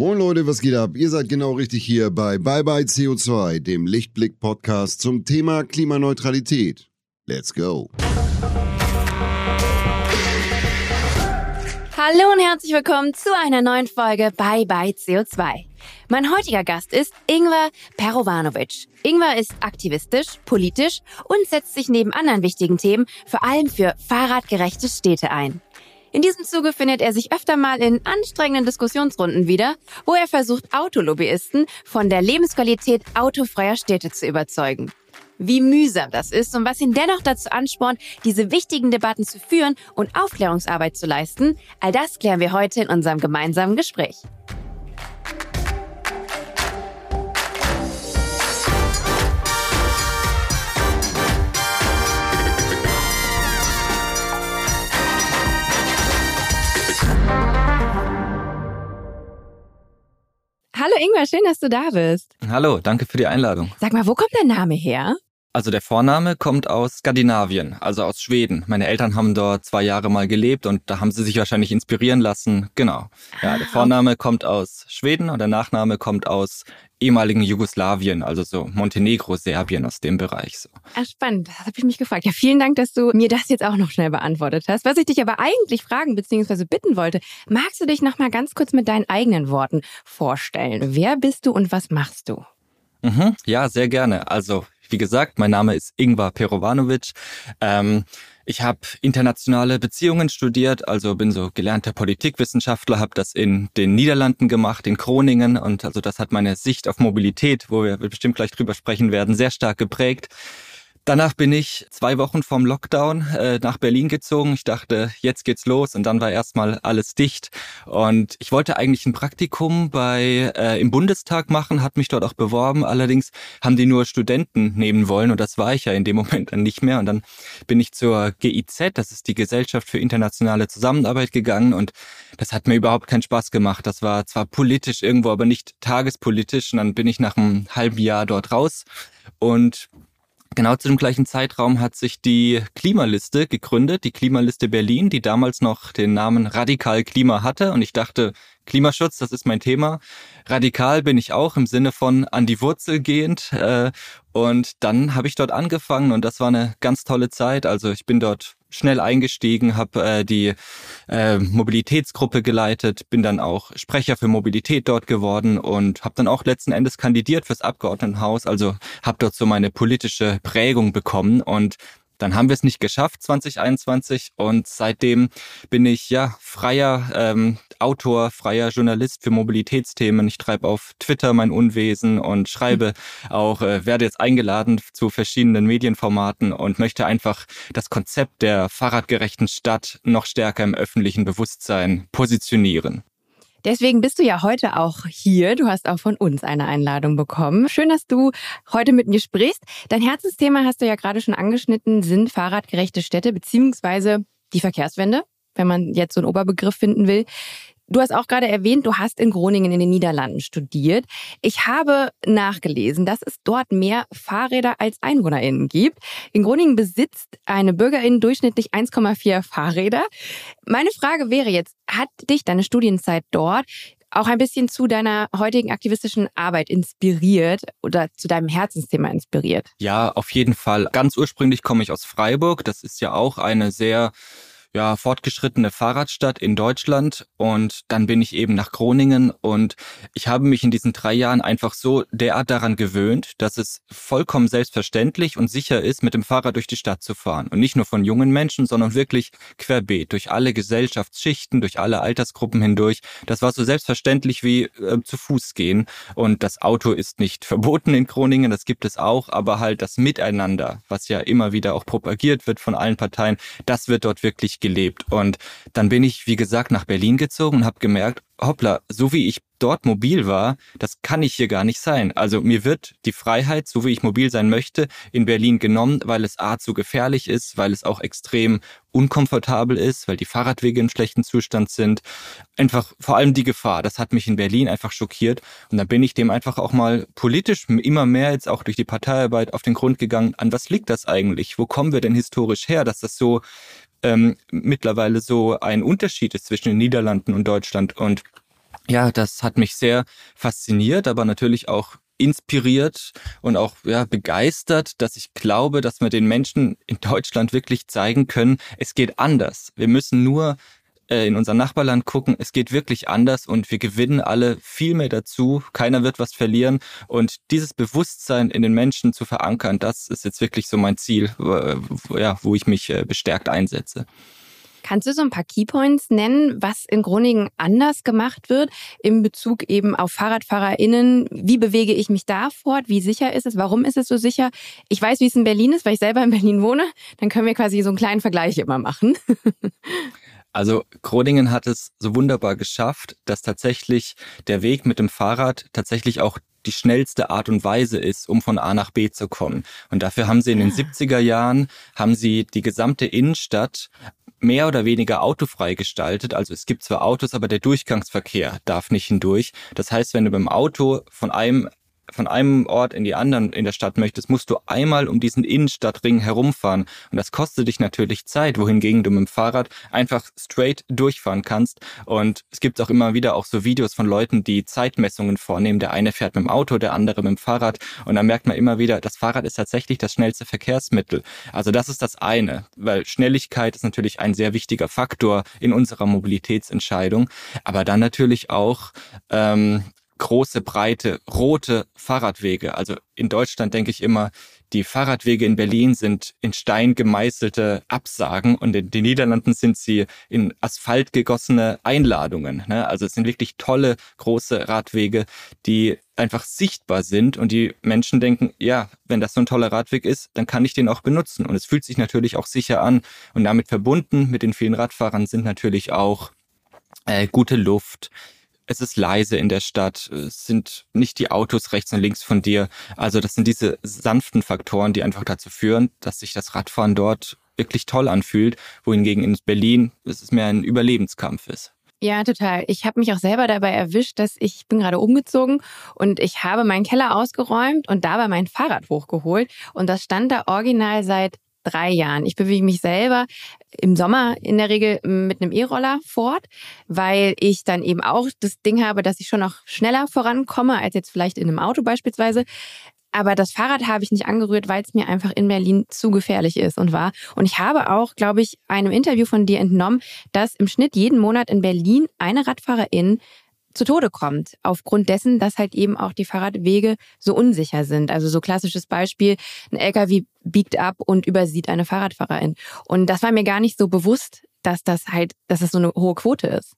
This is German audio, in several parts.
Moin Leute, was geht ab? Ihr seid genau richtig hier bei Bye Bye CO2, dem Lichtblick-Podcast zum Thema Klimaneutralität. Let's go! Hallo und herzlich willkommen zu einer neuen Folge Bye Bye CO2. Mein heutiger Gast ist Ingvar Perovanovic. Ingvar ist aktivistisch, politisch und setzt sich neben anderen wichtigen Themen vor allem für fahrradgerechte Städte ein. In diesem Zuge findet er sich öfter mal in anstrengenden Diskussionsrunden wieder, wo er versucht, Autolobbyisten von der Lebensqualität autofreier Städte zu überzeugen. Wie mühsam das ist und was ihn dennoch dazu anspornt, diese wichtigen Debatten zu führen und Aufklärungsarbeit zu leisten, all das klären wir heute in unserem gemeinsamen Gespräch. Hallo Ingwer, schön, dass du da bist. Hallo, danke für die Einladung. Sag mal, wo kommt der Name her? Also der Vorname kommt aus Skandinavien, also aus Schweden. Meine Eltern haben dort zwei Jahre mal gelebt und da haben sie sich wahrscheinlich inspirieren lassen. Genau. Ja, der ah, Vorname kommt aus Schweden und der Nachname kommt aus ehemaligen Jugoslawien, also so Montenegro, Serbien aus dem Bereich. So. Ach, spannend. Das habe ich mich gefragt. Ja, vielen Dank, dass du mir das jetzt auch noch schnell beantwortet hast. Was ich dich aber eigentlich fragen bzw. bitten wollte, magst du dich noch mal ganz kurz mit deinen eigenen Worten vorstellen? Wer bist du und was machst du? Mhm, ja, sehr gerne. Also wie gesagt, mein Name ist Ingvar Perovanovic. Ähm, ich habe internationale Beziehungen studiert, also bin so gelernter Politikwissenschaftler, habe das in den Niederlanden gemacht, in Groningen und also das hat meine Sicht auf Mobilität, wo wir bestimmt gleich drüber sprechen werden, sehr stark geprägt. Danach bin ich zwei Wochen vom Lockdown äh, nach Berlin gezogen. Ich dachte, jetzt geht's los und dann war erstmal alles dicht. Und ich wollte eigentlich ein Praktikum bei äh, im Bundestag machen, hat mich dort auch beworben. Allerdings haben die nur Studenten nehmen wollen und das war ich ja in dem Moment dann nicht mehr. Und dann bin ich zur GIZ, das ist die Gesellschaft für internationale Zusammenarbeit gegangen und das hat mir überhaupt keinen Spaß gemacht. Das war zwar politisch irgendwo, aber nicht tagespolitisch. Und dann bin ich nach einem halben Jahr dort raus und Genau zu dem gleichen Zeitraum hat sich die Klimaliste gegründet, die Klimaliste Berlin, die damals noch den Namen Radikal Klima hatte. Und ich dachte, Klimaschutz, das ist mein Thema. Radikal bin ich auch im Sinne von an die Wurzel gehend. Äh, und dann habe ich dort angefangen und das war eine ganz tolle Zeit. Also ich bin dort schnell eingestiegen, habe äh, die äh, Mobilitätsgruppe geleitet, bin dann auch Sprecher für Mobilität dort geworden und habe dann auch letzten Endes kandidiert fürs Abgeordnetenhaus. Also habe dort so meine politische Prägung bekommen und dann haben wir es nicht geschafft 2021 und seitdem bin ich ja freier ähm, Autor, freier Journalist für Mobilitätsthemen. Ich treibe auf Twitter mein Unwesen und schreibe auch, äh, werde jetzt eingeladen zu verschiedenen Medienformaten und möchte einfach das Konzept der fahrradgerechten Stadt noch stärker im öffentlichen Bewusstsein positionieren. Deswegen bist du ja heute auch hier. Du hast auch von uns eine Einladung bekommen. Schön, dass du heute mit mir sprichst. Dein Herzensthema hast du ja gerade schon angeschnitten, sind fahrradgerechte Städte beziehungsweise die Verkehrswende, wenn man jetzt so einen Oberbegriff finden will. Du hast auch gerade erwähnt, du hast in Groningen in den Niederlanden studiert. Ich habe nachgelesen, dass es dort mehr Fahrräder als EinwohnerInnen gibt. In Groningen besitzt eine Bürgerin durchschnittlich 1,4 Fahrräder. Meine Frage wäre jetzt, hat dich deine Studienzeit dort auch ein bisschen zu deiner heutigen aktivistischen Arbeit inspiriert oder zu deinem Herzensthema inspiriert? Ja, auf jeden Fall. Ganz ursprünglich komme ich aus Freiburg. Das ist ja auch eine sehr ja, fortgeschrittene Fahrradstadt in Deutschland und dann bin ich eben nach Groningen und ich habe mich in diesen drei Jahren einfach so derart daran gewöhnt, dass es vollkommen selbstverständlich und sicher ist, mit dem Fahrrad durch die Stadt zu fahren. Und nicht nur von jungen Menschen, sondern wirklich querbeet, durch alle Gesellschaftsschichten, durch alle Altersgruppen hindurch. Das war so selbstverständlich wie äh, zu Fuß gehen. Und das Auto ist nicht verboten in Groningen, das gibt es auch, aber halt das Miteinander, was ja immer wieder auch propagiert wird von allen Parteien, das wird dort wirklich gelebt. Und dann bin ich, wie gesagt, nach Berlin gezogen und habe gemerkt, hoppla, so wie ich dort mobil war, das kann ich hier gar nicht sein. Also mir wird die Freiheit, so wie ich mobil sein möchte, in Berlin genommen, weil es A zu gefährlich ist, weil es auch extrem unkomfortabel ist, weil die Fahrradwege im schlechten Zustand sind. Einfach vor allem die Gefahr, das hat mich in Berlin einfach schockiert. Und dann bin ich dem einfach auch mal politisch immer mehr jetzt auch durch die Parteiarbeit auf den Grund gegangen, an was liegt das eigentlich? Wo kommen wir denn historisch her, dass das so ähm, mittlerweile so ein Unterschied ist zwischen den Niederlanden und Deutschland. Und ja, das hat mich sehr fasziniert, aber natürlich auch inspiriert und auch ja, begeistert, dass ich glaube, dass wir den Menschen in Deutschland wirklich zeigen können, es geht anders. Wir müssen nur äh, in unser Nachbarland gucken, es geht wirklich anders und wir gewinnen alle viel mehr dazu. Keiner wird was verlieren. Und dieses Bewusstsein in den Menschen zu verankern, das ist jetzt wirklich so mein Ziel, ja, wo ich mich äh, bestärkt einsetze. Kannst du so ein paar Keypoints nennen, was in Groningen anders gemacht wird in Bezug eben auf FahrradfahrerInnen? Wie bewege ich mich da fort? Wie sicher ist es? Warum ist es so sicher? Ich weiß, wie es in Berlin ist, weil ich selber in Berlin wohne. Dann können wir quasi so einen kleinen Vergleich immer machen. Also Groningen hat es so wunderbar geschafft, dass tatsächlich der Weg mit dem Fahrrad tatsächlich auch die schnellste Art und Weise ist, um von A nach B zu kommen. Und dafür haben sie in den 70er ah. Jahren, haben sie die gesamte Innenstadt mehr oder weniger autofrei gestaltet. Also es gibt zwar Autos, aber der Durchgangsverkehr darf nicht hindurch. Das heißt, wenn du beim Auto von einem von einem Ort in die anderen in der Stadt möchtest, musst du einmal um diesen Innenstadtring herumfahren. Und das kostet dich natürlich Zeit, wohingegen du mit dem Fahrrad einfach straight durchfahren kannst. Und es gibt auch immer wieder auch so Videos von Leuten, die Zeitmessungen vornehmen. Der eine fährt mit dem Auto, der andere mit dem Fahrrad. Und dann merkt man immer wieder, das Fahrrad ist tatsächlich das schnellste Verkehrsmittel. Also das ist das eine, weil Schnelligkeit ist natürlich ein sehr wichtiger Faktor in unserer Mobilitätsentscheidung. Aber dann natürlich auch ähm, große, breite, rote Fahrradwege. Also in Deutschland denke ich immer, die Fahrradwege in Berlin sind in Stein gemeißelte Absagen und in den Niederlanden sind sie in Asphalt gegossene Einladungen. Ne? Also es sind wirklich tolle, große Radwege, die einfach sichtbar sind und die Menschen denken, ja, wenn das so ein toller Radweg ist, dann kann ich den auch benutzen. Und es fühlt sich natürlich auch sicher an. Und damit verbunden mit den vielen Radfahrern sind natürlich auch äh, gute Luft, es ist leise in der Stadt, es sind nicht die Autos rechts und links von dir. Also das sind diese sanften Faktoren, die einfach dazu führen, dass sich das Radfahren dort wirklich toll anfühlt, wohingegen in Berlin es mehr ein Überlebenskampf ist. Ja, total. Ich habe mich auch selber dabei erwischt, dass ich bin gerade umgezogen und ich habe meinen Keller ausgeräumt und dabei mein Fahrrad hochgeholt und das stand da original seit drei Jahren. Ich bewege mich selber im Sommer in der Regel mit einem E-Roller fort, weil ich dann eben auch das Ding habe, dass ich schon noch schneller vorankomme als jetzt vielleicht in einem Auto beispielsweise. Aber das Fahrrad habe ich nicht angerührt, weil es mir einfach in Berlin zu gefährlich ist und war. Und ich habe auch, glaube ich, einem Interview von dir entnommen, dass im Schnitt jeden Monat in Berlin eine Radfahrerin zu Tode kommt, aufgrund dessen, dass halt eben auch die Fahrradwege so unsicher sind. Also so klassisches Beispiel, ein LKW biegt ab und übersieht eine Fahrradfahrerin. Und das war mir gar nicht so bewusst, dass das halt, dass das so eine hohe Quote ist.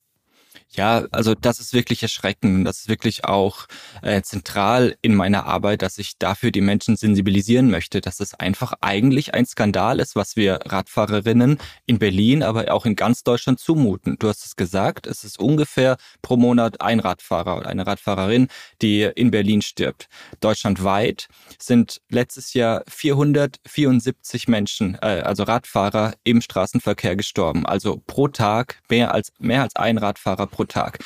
Ja, also das ist wirklich erschreckend. Das ist wirklich auch äh, zentral in meiner Arbeit, dass ich dafür die Menschen sensibilisieren möchte, dass es einfach eigentlich ein Skandal ist, was wir Radfahrerinnen in Berlin, aber auch in ganz Deutschland zumuten. Du hast es gesagt, es ist ungefähr pro Monat ein Radfahrer oder eine Radfahrerin, die in Berlin stirbt. Deutschlandweit sind letztes Jahr 474 Menschen, äh, also Radfahrer im Straßenverkehr gestorben. Also pro Tag mehr als mehr als ein Radfahrer pro pro Tag.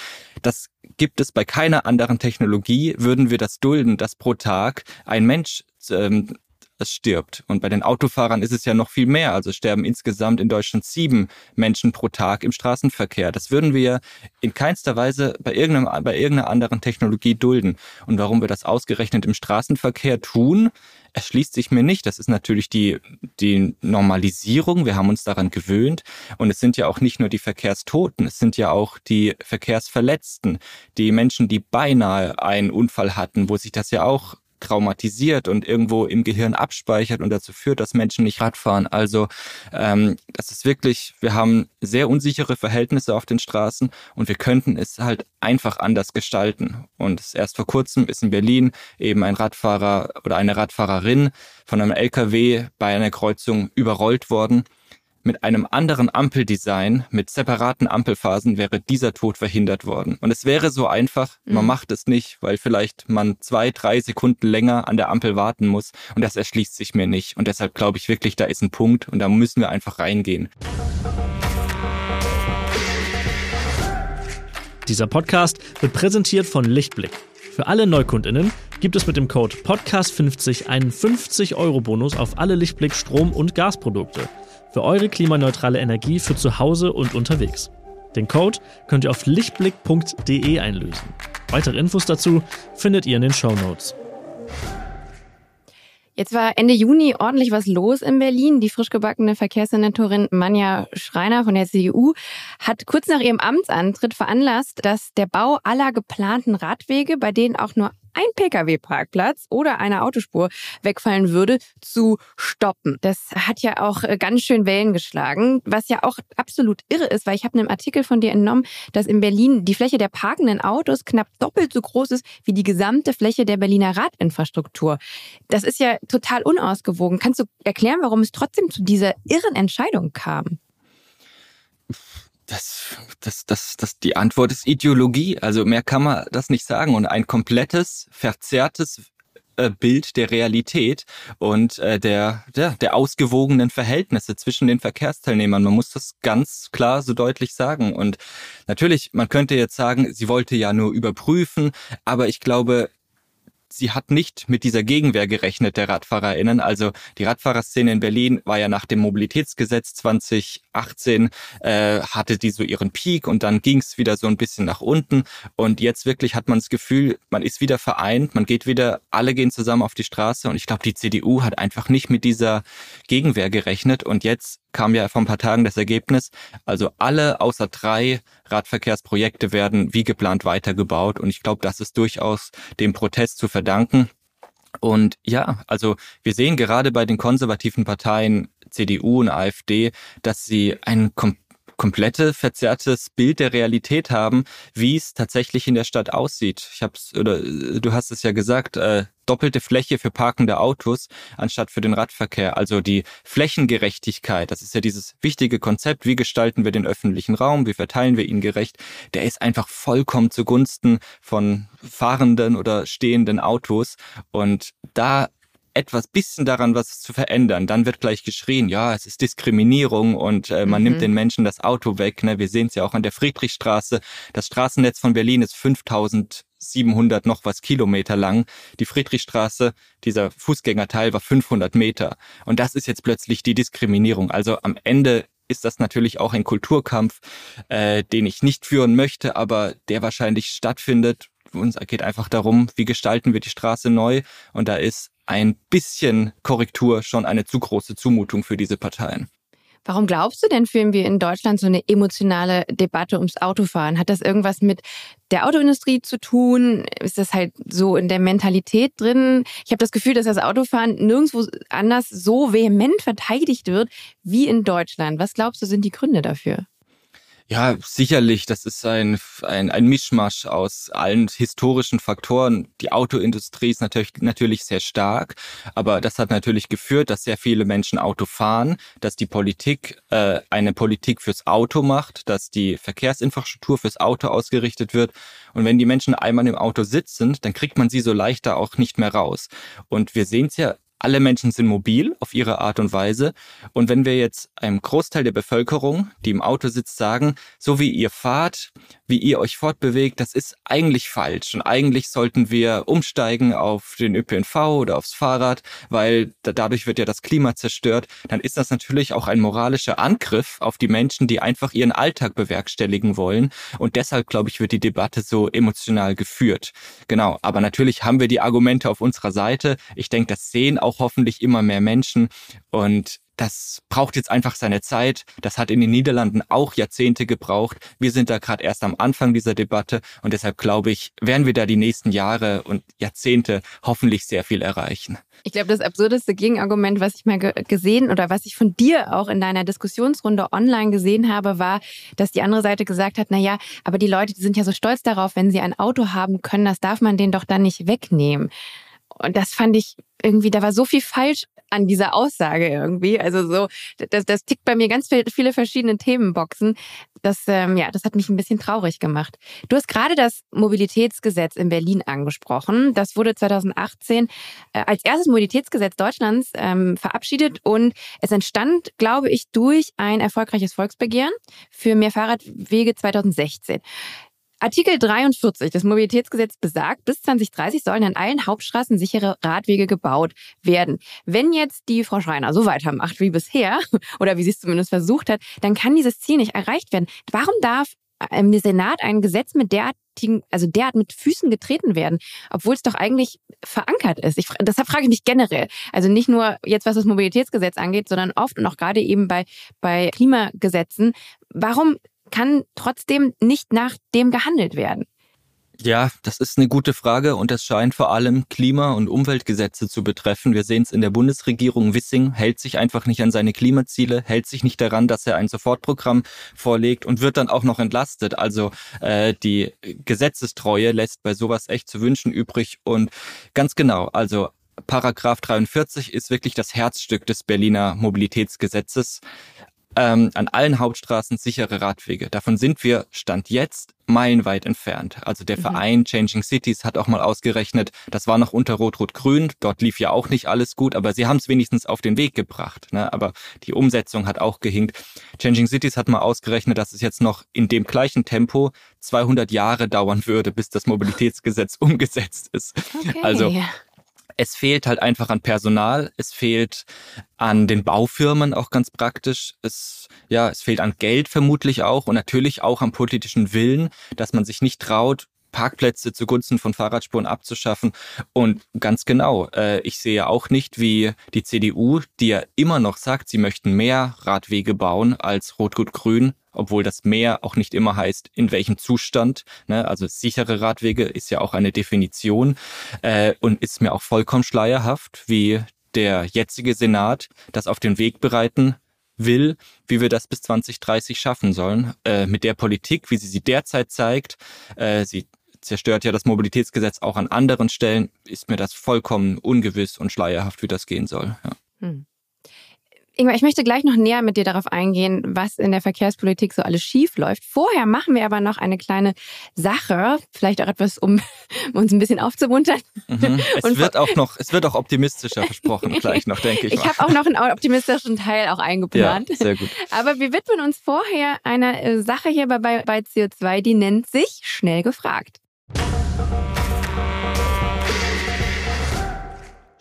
Das gibt es bei keiner anderen Technologie, würden wir das dulden, dass pro Tag ein Mensch ähm, es stirbt. Und bei den Autofahrern ist es ja noch viel mehr. Also sterben insgesamt in Deutschland sieben Menschen pro Tag im Straßenverkehr. Das würden wir in keinster Weise bei, irgendeinem, bei irgendeiner anderen Technologie dulden. Und warum wir das ausgerechnet im Straßenverkehr tun, erschließt sich mir nicht. Das ist natürlich die, die Normalisierung. Wir haben uns daran gewöhnt. Und es sind ja auch nicht nur die Verkehrstoten, es sind ja auch die Verkehrsverletzten, die Menschen, die beinahe einen Unfall hatten, wo sich das ja auch traumatisiert und irgendwo im Gehirn abspeichert und dazu führt, dass Menschen nicht Radfahren. Also ähm, das ist wirklich, wir haben sehr unsichere Verhältnisse auf den Straßen und wir könnten es halt einfach anders gestalten. Und erst vor kurzem ist in Berlin eben ein Radfahrer oder eine Radfahrerin von einem LKW bei einer Kreuzung überrollt worden mit einem anderen Ampeldesign, mit separaten Ampelphasen wäre dieser Tod verhindert worden. Und es wäre so einfach, man mhm. macht es nicht, weil vielleicht man zwei, drei Sekunden länger an der Ampel warten muss. Und das erschließt sich mir nicht. Und deshalb glaube ich wirklich, da ist ein Punkt und da müssen wir einfach reingehen. Dieser Podcast wird präsentiert von Lichtblick. Für alle Neukundinnen gibt es mit dem Code Podcast50 einen 50-Euro-Bonus auf alle Lichtblick Strom- und Gasprodukte für eure klimaneutrale Energie für zu Hause und unterwegs. Den Code könnt ihr auf lichtblick.de einlösen. Weitere Infos dazu findet ihr in den Show Notes. Jetzt war Ende Juni ordentlich was los in Berlin. Die frisch gebackene Verkehrssenatorin Manja Schreiner von der CDU hat kurz nach ihrem Amtsantritt veranlasst, dass der Bau aller geplanten Radwege, bei denen auch nur ein Pkw-Parkplatz oder eine Autospur wegfallen würde, zu stoppen. Das hat ja auch äh, ganz schön Wellen geschlagen, was ja auch absolut irre ist, weil ich habe einen Artikel von dir entnommen, dass in Berlin die Fläche der parkenden Autos knapp doppelt so groß ist wie die gesamte Fläche der Berliner Radinfrastruktur. Das ist ja total unausgewogen. Kannst du erklären, warum es trotzdem zu dieser irren Entscheidung kam? Das, das, das, das, die Antwort ist Ideologie. Also mehr kann man das nicht sagen. Und ein komplettes, verzerrtes äh, Bild der Realität und äh, der, der, der ausgewogenen Verhältnisse zwischen den Verkehrsteilnehmern. Man muss das ganz klar so deutlich sagen. Und natürlich, man könnte jetzt sagen, sie wollte ja nur überprüfen, aber ich glaube, sie hat nicht mit dieser Gegenwehr gerechnet, der RadfahrerInnen. Also die Radfahrerszene in Berlin war ja nach dem Mobilitätsgesetz 2018, äh, hatte die so ihren Peak und dann ging es wieder so ein bisschen nach unten. Und jetzt wirklich hat man das Gefühl, man ist wieder vereint, man geht wieder, alle gehen zusammen auf die Straße. Und ich glaube, die CDU hat einfach nicht mit dieser Gegenwehr gerechnet. Und jetzt kam ja vor ein paar Tagen das Ergebnis. Also alle außer drei Radverkehrsprojekte werden wie geplant weitergebaut. Und ich glaube, das ist durchaus dem Protest zu verdanken. Und ja, also wir sehen gerade bei den konservativen Parteien CDU und AfD, dass sie einen kom komplette verzerrtes Bild der Realität haben, wie es tatsächlich in der Stadt aussieht. Ich hab's oder du hast es ja gesagt, äh, doppelte Fläche für parkende Autos anstatt für den Radverkehr. Also die Flächengerechtigkeit, das ist ja dieses wichtige Konzept, wie gestalten wir den öffentlichen Raum, wie verteilen wir ihn gerecht, der ist einfach vollkommen zugunsten von fahrenden oder stehenden Autos. Und da etwas bisschen daran was zu verändern, dann wird gleich geschrien, ja, es ist Diskriminierung und äh, man mhm. nimmt den Menschen das Auto weg. Ne? Wir sehen es ja auch an der Friedrichstraße. Das Straßennetz von Berlin ist 5700 noch was Kilometer lang. Die Friedrichstraße, dieser Fußgängerteil war 500 Meter. Und das ist jetzt plötzlich die Diskriminierung. Also am Ende ist das natürlich auch ein Kulturkampf, äh, den ich nicht führen möchte, aber der wahrscheinlich stattfindet. Uns geht einfach darum, wie gestalten wir die Straße neu. Und da ist ein bisschen Korrektur schon eine zu große Zumutung für diese Parteien. Warum glaubst du denn, führen wir in Deutschland so eine emotionale Debatte ums Autofahren? Hat das irgendwas mit der Autoindustrie zu tun? Ist das halt so in der Mentalität drin? Ich habe das Gefühl, dass das Autofahren nirgendwo anders so vehement verteidigt wird wie in Deutschland. Was glaubst du, sind die Gründe dafür? Ja, sicherlich. Das ist ein, ein, ein Mischmasch aus allen historischen Faktoren. Die Autoindustrie ist natürlich, natürlich sehr stark, aber das hat natürlich geführt, dass sehr viele Menschen Auto fahren, dass die Politik äh, eine Politik fürs Auto macht, dass die Verkehrsinfrastruktur fürs Auto ausgerichtet wird. Und wenn die Menschen einmal im Auto sitzen, dann kriegt man sie so leichter auch nicht mehr raus. Und wir sehen es ja alle Menschen sind mobil auf ihre Art und Weise. Und wenn wir jetzt einem Großteil der Bevölkerung, die im Auto sitzt, sagen, so wie ihr fahrt, wie ihr euch fortbewegt, das ist eigentlich falsch. Und eigentlich sollten wir umsteigen auf den ÖPNV oder aufs Fahrrad, weil dadurch wird ja das Klima zerstört. Dann ist das natürlich auch ein moralischer Angriff auf die Menschen, die einfach ihren Alltag bewerkstelligen wollen. Und deshalb, glaube ich, wird die Debatte so emotional geführt. Genau. Aber natürlich haben wir die Argumente auf unserer Seite. Ich denke, das sehen auch hoffentlich immer mehr Menschen. Und das braucht jetzt einfach seine Zeit. Das hat in den Niederlanden auch Jahrzehnte gebraucht. Wir sind da gerade erst am Anfang dieser Debatte und deshalb glaube ich, werden wir da die nächsten Jahre und Jahrzehnte hoffentlich sehr viel erreichen. Ich glaube, das absurdeste Gegenargument, was ich mal gesehen oder was ich von dir auch in deiner Diskussionsrunde online gesehen habe, war, dass die andere Seite gesagt hat, na ja, aber die Leute die sind ja so stolz darauf, wenn sie ein Auto haben können, das darf man denen doch dann nicht wegnehmen. Und das fand ich irgendwie, da war so viel falsch an dieser Aussage irgendwie. Also so, das, das tickt bei mir ganz viele verschiedene Themenboxen. Das, ähm, ja, das hat mich ein bisschen traurig gemacht. Du hast gerade das Mobilitätsgesetz in Berlin angesprochen. Das wurde 2018 äh, als erstes Mobilitätsgesetz Deutschlands ähm, verabschiedet und es entstand, glaube ich, durch ein erfolgreiches Volksbegehren für mehr Fahrradwege 2016. Artikel 43 des Mobilitätsgesetzes besagt, bis 2030 sollen an allen Hauptstraßen sichere Radwege gebaut werden. Wenn jetzt die Frau Schreiner so weitermacht wie bisher, oder wie sie es zumindest versucht hat, dann kann dieses Ziel nicht erreicht werden. Warum darf im Senat ein Gesetz mit derartigen, also derart mit Füßen getreten werden, obwohl es doch eigentlich verankert ist. Ich, deshalb frage ich mich generell. Also nicht nur jetzt, was das Mobilitätsgesetz angeht, sondern oft und auch gerade eben bei, bei Klimagesetzen. Warum kann trotzdem nicht nach dem gehandelt werden? Ja, das ist eine gute Frage und das scheint vor allem Klima- und Umweltgesetze zu betreffen. Wir sehen es in der Bundesregierung. Wissing hält sich einfach nicht an seine Klimaziele, hält sich nicht daran, dass er ein Sofortprogramm vorlegt und wird dann auch noch entlastet. Also äh, die Gesetzestreue lässt bei sowas echt zu wünschen übrig. Und ganz genau, also Paragraph 43 ist wirklich das Herzstück des Berliner Mobilitätsgesetzes ähm, an allen Hauptstraßen sichere Radwege. Davon sind wir Stand jetzt meilenweit entfernt. Also der mhm. Verein Changing Cities hat auch mal ausgerechnet, das war noch unter Rot-Rot-Grün, dort lief ja auch nicht alles gut, aber sie haben es wenigstens auf den Weg gebracht. Ne? Aber die Umsetzung hat auch gehinkt. Changing Cities hat mal ausgerechnet, dass es jetzt noch in dem gleichen Tempo 200 Jahre dauern würde, bis das Mobilitätsgesetz umgesetzt ist. Okay. Also es fehlt halt einfach an Personal, es fehlt an den Baufirmen auch ganz praktisch, es, ja, es fehlt an Geld vermutlich auch und natürlich auch am politischen Willen, dass man sich nicht traut, Parkplätze zugunsten von Fahrradspuren abzuschaffen. Und ganz genau, äh, ich sehe auch nicht, wie die CDU, die ja immer noch sagt, sie möchten mehr Radwege bauen als Rot-Gut-Grün, obwohl das mehr auch nicht immer heißt, in welchem Zustand. Ne? Also sichere Radwege ist ja auch eine Definition äh, und ist mir auch vollkommen schleierhaft, wie der jetzige Senat das auf den Weg bereiten will, wie wir das bis 2030 schaffen sollen. Äh, mit der Politik, wie sie sie derzeit zeigt, äh, sie zerstört ja das Mobilitätsgesetz auch an anderen Stellen, ist mir das vollkommen ungewiss und schleierhaft, wie das gehen soll. Ja. Hm. Ingmar, ich möchte gleich noch näher mit dir darauf eingehen, was in der Verkehrspolitik so alles schief läuft. Vorher machen wir aber noch eine kleine Sache, vielleicht auch etwas, um uns ein bisschen aufzumuntern. Mhm. Es wird auch noch, es wird auch optimistischer versprochen gleich noch, denke ich. Ich habe auch noch einen optimistischen Teil auch eingeplant. Ja, sehr gut. Aber wir widmen uns vorher einer äh, Sache hier bei, bei CO2, die nennt sich schnell gefragt.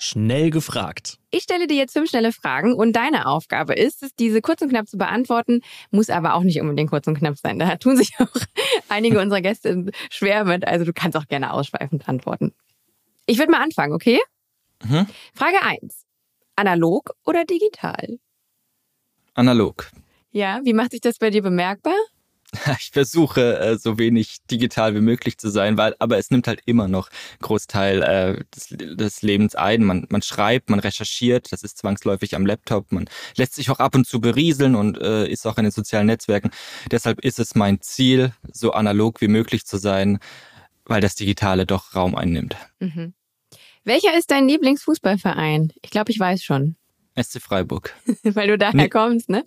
Schnell gefragt. Ich stelle dir jetzt fünf schnelle Fragen und deine Aufgabe ist es, diese kurz und knapp zu beantworten, muss aber auch nicht unbedingt kurz und knapp sein. Da tun sich auch einige unserer Gäste schwer mit, also du kannst auch gerne ausschweifend antworten. Ich würde mal anfangen, okay? Mhm. Frage eins: Analog oder digital? Analog. Ja, wie macht sich das bei dir bemerkbar? Ich versuche äh, so wenig digital wie möglich zu sein, weil aber es nimmt halt immer noch Großteil äh, des, des Lebens ein. Man, man schreibt, man recherchiert, das ist zwangsläufig am Laptop. Man lässt sich auch ab und zu berieseln und äh, ist auch in den sozialen Netzwerken. Deshalb ist es mein Ziel, so analog wie möglich zu sein, weil das Digitale doch Raum einnimmt. Mhm. Welcher ist dein Lieblingsfußballverein? Ich glaube, ich weiß schon. SC Freiburg. weil du daher nie, kommst, ne?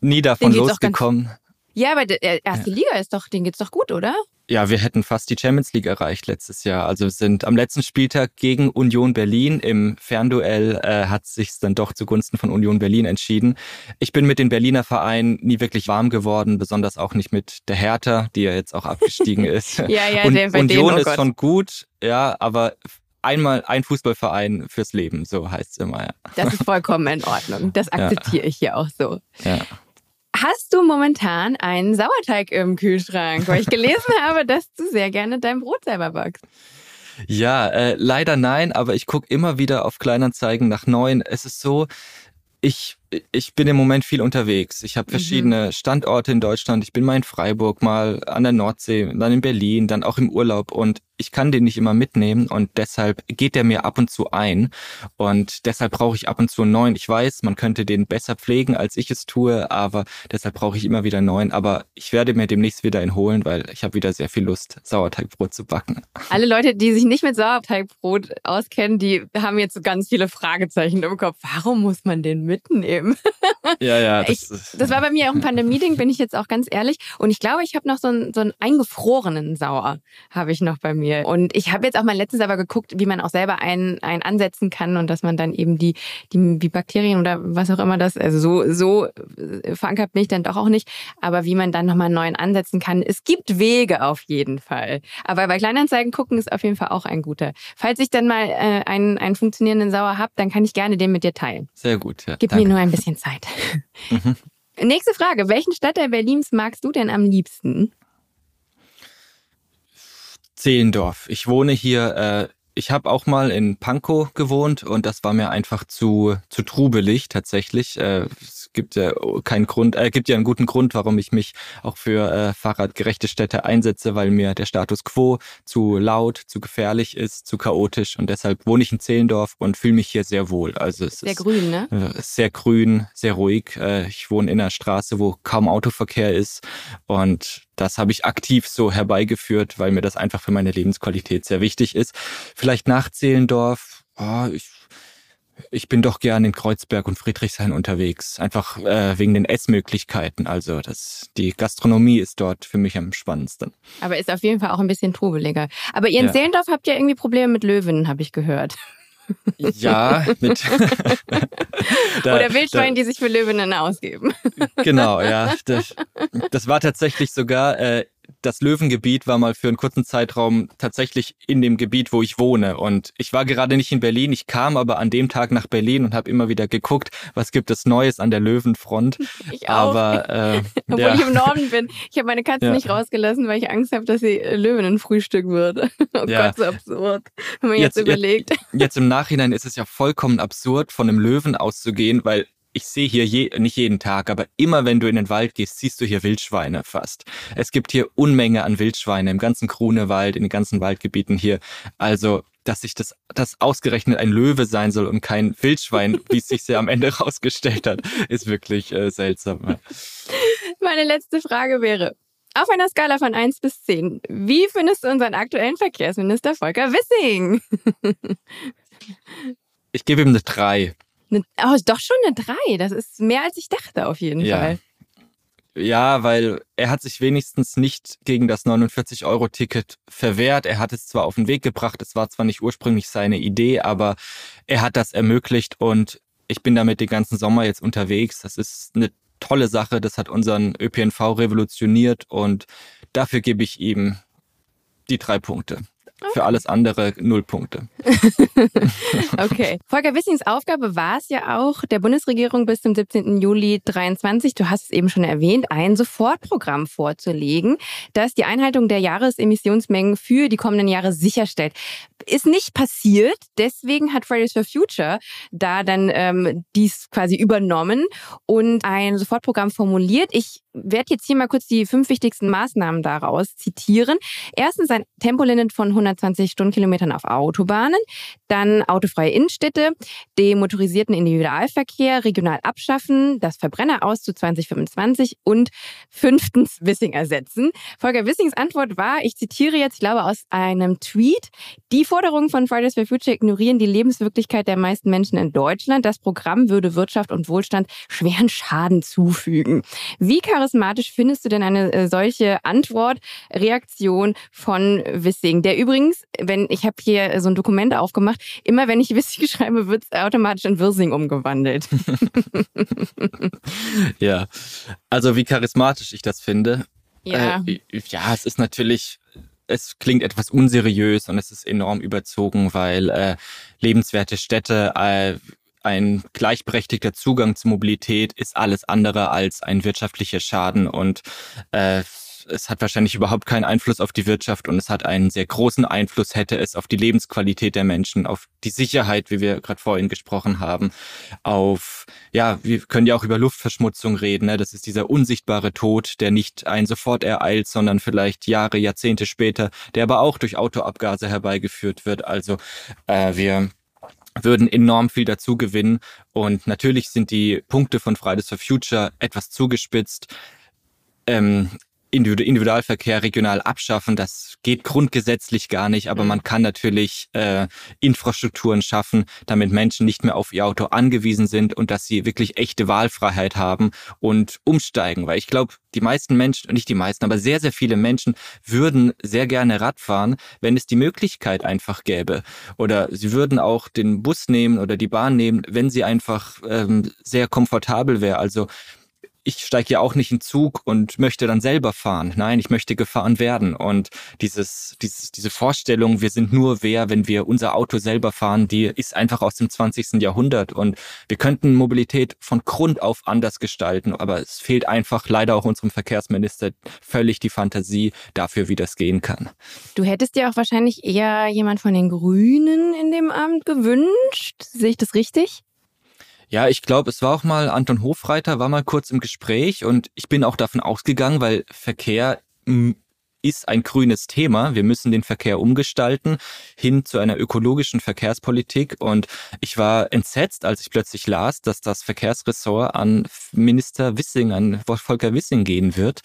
Nie davon losgekommen. Ja, aber die erste ja. Liga ist doch, denen geht's doch gut, oder? Ja, wir hätten fast die Champions League erreicht letztes Jahr. Also sind am letzten Spieltag gegen Union Berlin im Fernduell äh, hat sich's dann doch zugunsten von Union Berlin entschieden. Ich bin mit den Berliner Vereinen nie wirklich warm geworden, besonders auch nicht mit der Hertha, die ja jetzt auch abgestiegen ist. ja, ja, Und Union denen, oh ist schon gut, ja, aber einmal ein Fußballverein fürs Leben, so heißt es immer. Ja. Das ist vollkommen in Ordnung. Das akzeptiere ja. ich hier auch so. Ja. Hast du momentan einen Sauerteig im Kühlschrank? Weil ich gelesen habe, dass du sehr gerne dein Brot selber backst. Ja, äh, leider nein, aber ich gucke immer wieder auf Kleinanzeigen nach neuen. Es ist so, ich, ich bin im Moment viel unterwegs. Ich habe mhm. verschiedene mhm. Standorte in Deutschland. Ich bin mal in Freiburg, mal an der Nordsee, dann in Berlin, dann auch im Urlaub. Und ich kann den nicht immer mitnehmen und deshalb geht der mir ab und zu ein und deshalb brauche ich ab und zu einen neuen. Ich weiß, man könnte den besser pflegen, als ich es tue, aber deshalb brauche ich immer wieder einen neuen. Aber ich werde mir demnächst wieder einen holen, weil ich habe wieder sehr viel Lust, Sauerteigbrot zu backen. Alle Leute, die sich nicht mit Sauerteigbrot auskennen, die haben jetzt so ganz viele Fragezeichen im Kopf. Warum muss man den mitnehmen? Ja, ja. Das, ich, das war bei mir auch ein Pandemie-Ding, bin ich jetzt auch ganz ehrlich. Und ich glaube, ich habe noch so einen, so einen eingefrorenen Sauer, habe ich noch bei mir mir. Und ich habe jetzt auch mal letztens aber geguckt, wie man auch selber einen, einen ansetzen kann und dass man dann eben die, die, die Bakterien oder was auch immer das, also so, so äh, verankert bin ich dann doch auch nicht, aber wie man dann nochmal einen neuen ansetzen kann. Es gibt Wege auf jeden Fall. Aber bei Kleinanzeigen gucken ist auf jeden Fall auch ein guter. Falls ich dann mal äh, einen, einen funktionierenden Sauer habe, dann kann ich gerne den mit dir teilen. Sehr gut, ja. Gib danke. mir nur ein bisschen Zeit. Mhm. Nächste Frage. Welchen Stadtteil Berlins magst du denn am liebsten? Zehlendorf. Ich wohne hier, äh, ich habe auch mal in Pankow gewohnt und das war mir einfach zu, zu trubelig tatsächlich. Äh, gibt ja keinen Grund, äh, gibt ja einen guten Grund, warum ich mich auch für äh, fahrradgerechte Städte einsetze, weil mir der Status quo zu laut, zu gefährlich ist, zu chaotisch und deshalb wohne ich in Zehlendorf und fühle mich hier sehr wohl. Also es sehr ist grün, ne? Äh, sehr grün, sehr ruhig. Äh, ich wohne in einer Straße, wo kaum Autoverkehr ist und das habe ich aktiv so herbeigeführt, weil mir das einfach für meine Lebensqualität sehr wichtig ist. Vielleicht nach Zehlendorf, oh, ich, ich bin doch gern in Kreuzberg und Friedrichshain unterwegs, einfach äh, wegen den Essmöglichkeiten. Also das, die Gastronomie ist dort für mich am spannendsten. Aber ist auf jeden Fall auch ein bisschen trubeliger. Aber ihr in ja. Zehlendorf habt ja irgendwie Probleme mit Löwen, habe ich gehört. Ja, mit. da, Oder Wildschweine, die sich für Löwinnen ausgeben. Genau, ja. Das, das war tatsächlich sogar äh, das Löwengebiet war mal für einen kurzen Zeitraum tatsächlich in dem Gebiet, wo ich wohne. Und ich war gerade nicht in Berlin, ich kam aber an dem Tag nach Berlin und habe immer wieder geguckt, was gibt es Neues an der Löwenfront. Ich auch. Aber, äh, Obwohl ja. ich im Norden bin. Ich habe meine Katze ja. nicht rausgelassen, weil ich Angst habe, dass sie Löwinnenfrühstück wird. Oh ja. Gott, so absurd, wenn man jetzt, jetzt überlegt. Jetzt, jetzt im Nachhinein ist es ja vollkommen absurd, von einem Löwen auszugehen, weil ich sehe hier je, nicht jeden Tag, aber immer wenn du in den Wald gehst, siehst du hier Wildschweine fast. Es gibt hier Unmenge an Wildschweine im ganzen Grunewald, in den ganzen Waldgebieten hier. Also, dass sich das, das ausgerechnet ein Löwe sein soll und kein Wildschwein, wie es sich ja am Ende rausgestellt hat, ist wirklich äh, seltsam. Meine letzte Frage wäre, auf einer Skala von 1 bis 10, wie findest du unseren aktuellen Verkehrsminister Volker Wissing? ich gebe ihm eine 3. Eine, oh, doch schon eine 3. Das ist mehr als ich dachte, auf jeden ja. Fall. Ja, weil er hat sich wenigstens nicht gegen das 49-Euro-Ticket verwehrt. Er hat es zwar auf den Weg gebracht, es war zwar nicht ursprünglich seine Idee, aber er hat das ermöglicht und ich bin damit den ganzen Sommer jetzt unterwegs. Das ist eine tolle Sache, das hat unseren ÖPNV revolutioniert und dafür gebe ich ihm die drei Punkte. Für alles andere null Punkte. okay. Volker Wissings Aufgabe war es ja auch, der Bundesregierung bis zum 17. Juli 23, du hast es eben schon erwähnt, ein Sofortprogramm vorzulegen, das die Einhaltung der Jahresemissionsmengen für die kommenden Jahre sicherstellt. Ist nicht passiert, deswegen hat Fridays for Future da dann ähm, dies quasi übernommen und ein Sofortprogramm formuliert. Ich werde jetzt hier mal kurz die fünf wichtigsten Maßnahmen daraus zitieren. Erstens ein Tempolimit von 120 Stundenkilometern auf Autobahnen, dann autofreie Innenstädte, den motorisierten Individualverkehr regional abschaffen, das Verbrenner aus zu 2025 und fünftens Wissing ersetzen. Volker Wissings Antwort war, ich zitiere jetzt, ich glaube, aus einem Tweet, die Forderungen von Fridays for Future ignorieren die Lebenswirklichkeit der meisten Menschen in Deutschland. Das Programm würde Wirtschaft und Wohlstand schweren Schaden zufügen. Wie charismatisch findest du denn eine äh, solche Antwort, Reaktion von Wissing? Der übrigens, wenn ich habe hier so ein Dokument aufgemacht, immer wenn ich Wissing schreibe, wird es automatisch in Wirsing umgewandelt. ja, also wie charismatisch ich das finde. Ja. Äh, ja, es ist natürlich es klingt etwas unseriös und es ist enorm überzogen, weil äh, lebenswerte Städte äh, ein gleichberechtigter Zugang zur Mobilität ist alles andere als ein wirtschaftlicher Schaden und äh, es hat wahrscheinlich überhaupt keinen Einfluss auf die Wirtschaft und es hat einen sehr großen Einfluss, hätte es auf die Lebensqualität der Menschen, auf die Sicherheit, wie wir gerade vorhin gesprochen haben, auf, ja, wir können ja auch über Luftverschmutzung reden. Ne? Das ist dieser unsichtbare Tod, der nicht einen sofort ereilt, sondern vielleicht Jahre, Jahrzehnte später, der aber auch durch Autoabgase herbeigeführt wird. Also äh, wir würden enorm viel dazu gewinnen. Und natürlich sind die Punkte von Fridays for Future etwas zugespitzt. Ähm, Individualverkehr regional abschaffen. Das geht grundgesetzlich gar nicht, aber mhm. man kann natürlich äh, Infrastrukturen schaffen, damit Menschen nicht mehr auf ihr Auto angewiesen sind und dass sie wirklich echte Wahlfreiheit haben und umsteigen. Weil ich glaube, die meisten Menschen, nicht die meisten, aber sehr, sehr viele Menschen würden sehr gerne Rad fahren, wenn es die Möglichkeit einfach gäbe. Oder sie würden auch den Bus nehmen oder die Bahn nehmen, wenn sie einfach ähm, sehr komfortabel wäre. Also ich steige ja auch nicht in Zug und möchte dann selber fahren. Nein, ich möchte gefahren werden. Und dieses, dieses, diese Vorstellung, wir sind nur wer, wenn wir unser Auto selber fahren, die ist einfach aus dem 20. Jahrhundert. Und wir könnten Mobilität von Grund auf anders gestalten. Aber es fehlt einfach leider auch unserem Verkehrsminister völlig die Fantasie dafür, wie das gehen kann. Du hättest dir auch wahrscheinlich eher jemand von den Grünen in dem Amt gewünscht. Sehe ich das richtig? Ja, ich glaube, es war auch mal Anton Hofreiter, war mal kurz im Gespräch und ich bin auch davon ausgegangen, weil Verkehr ist ein grünes Thema. Wir müssen den Verkehr umgestalten hin zu einer ökologischen Verkehrspolitik. Und ich war entsetzt, als ich plötzlich las, dass das Verkehrsressort an Minister Wissing, an Volker Wissing gehen wird.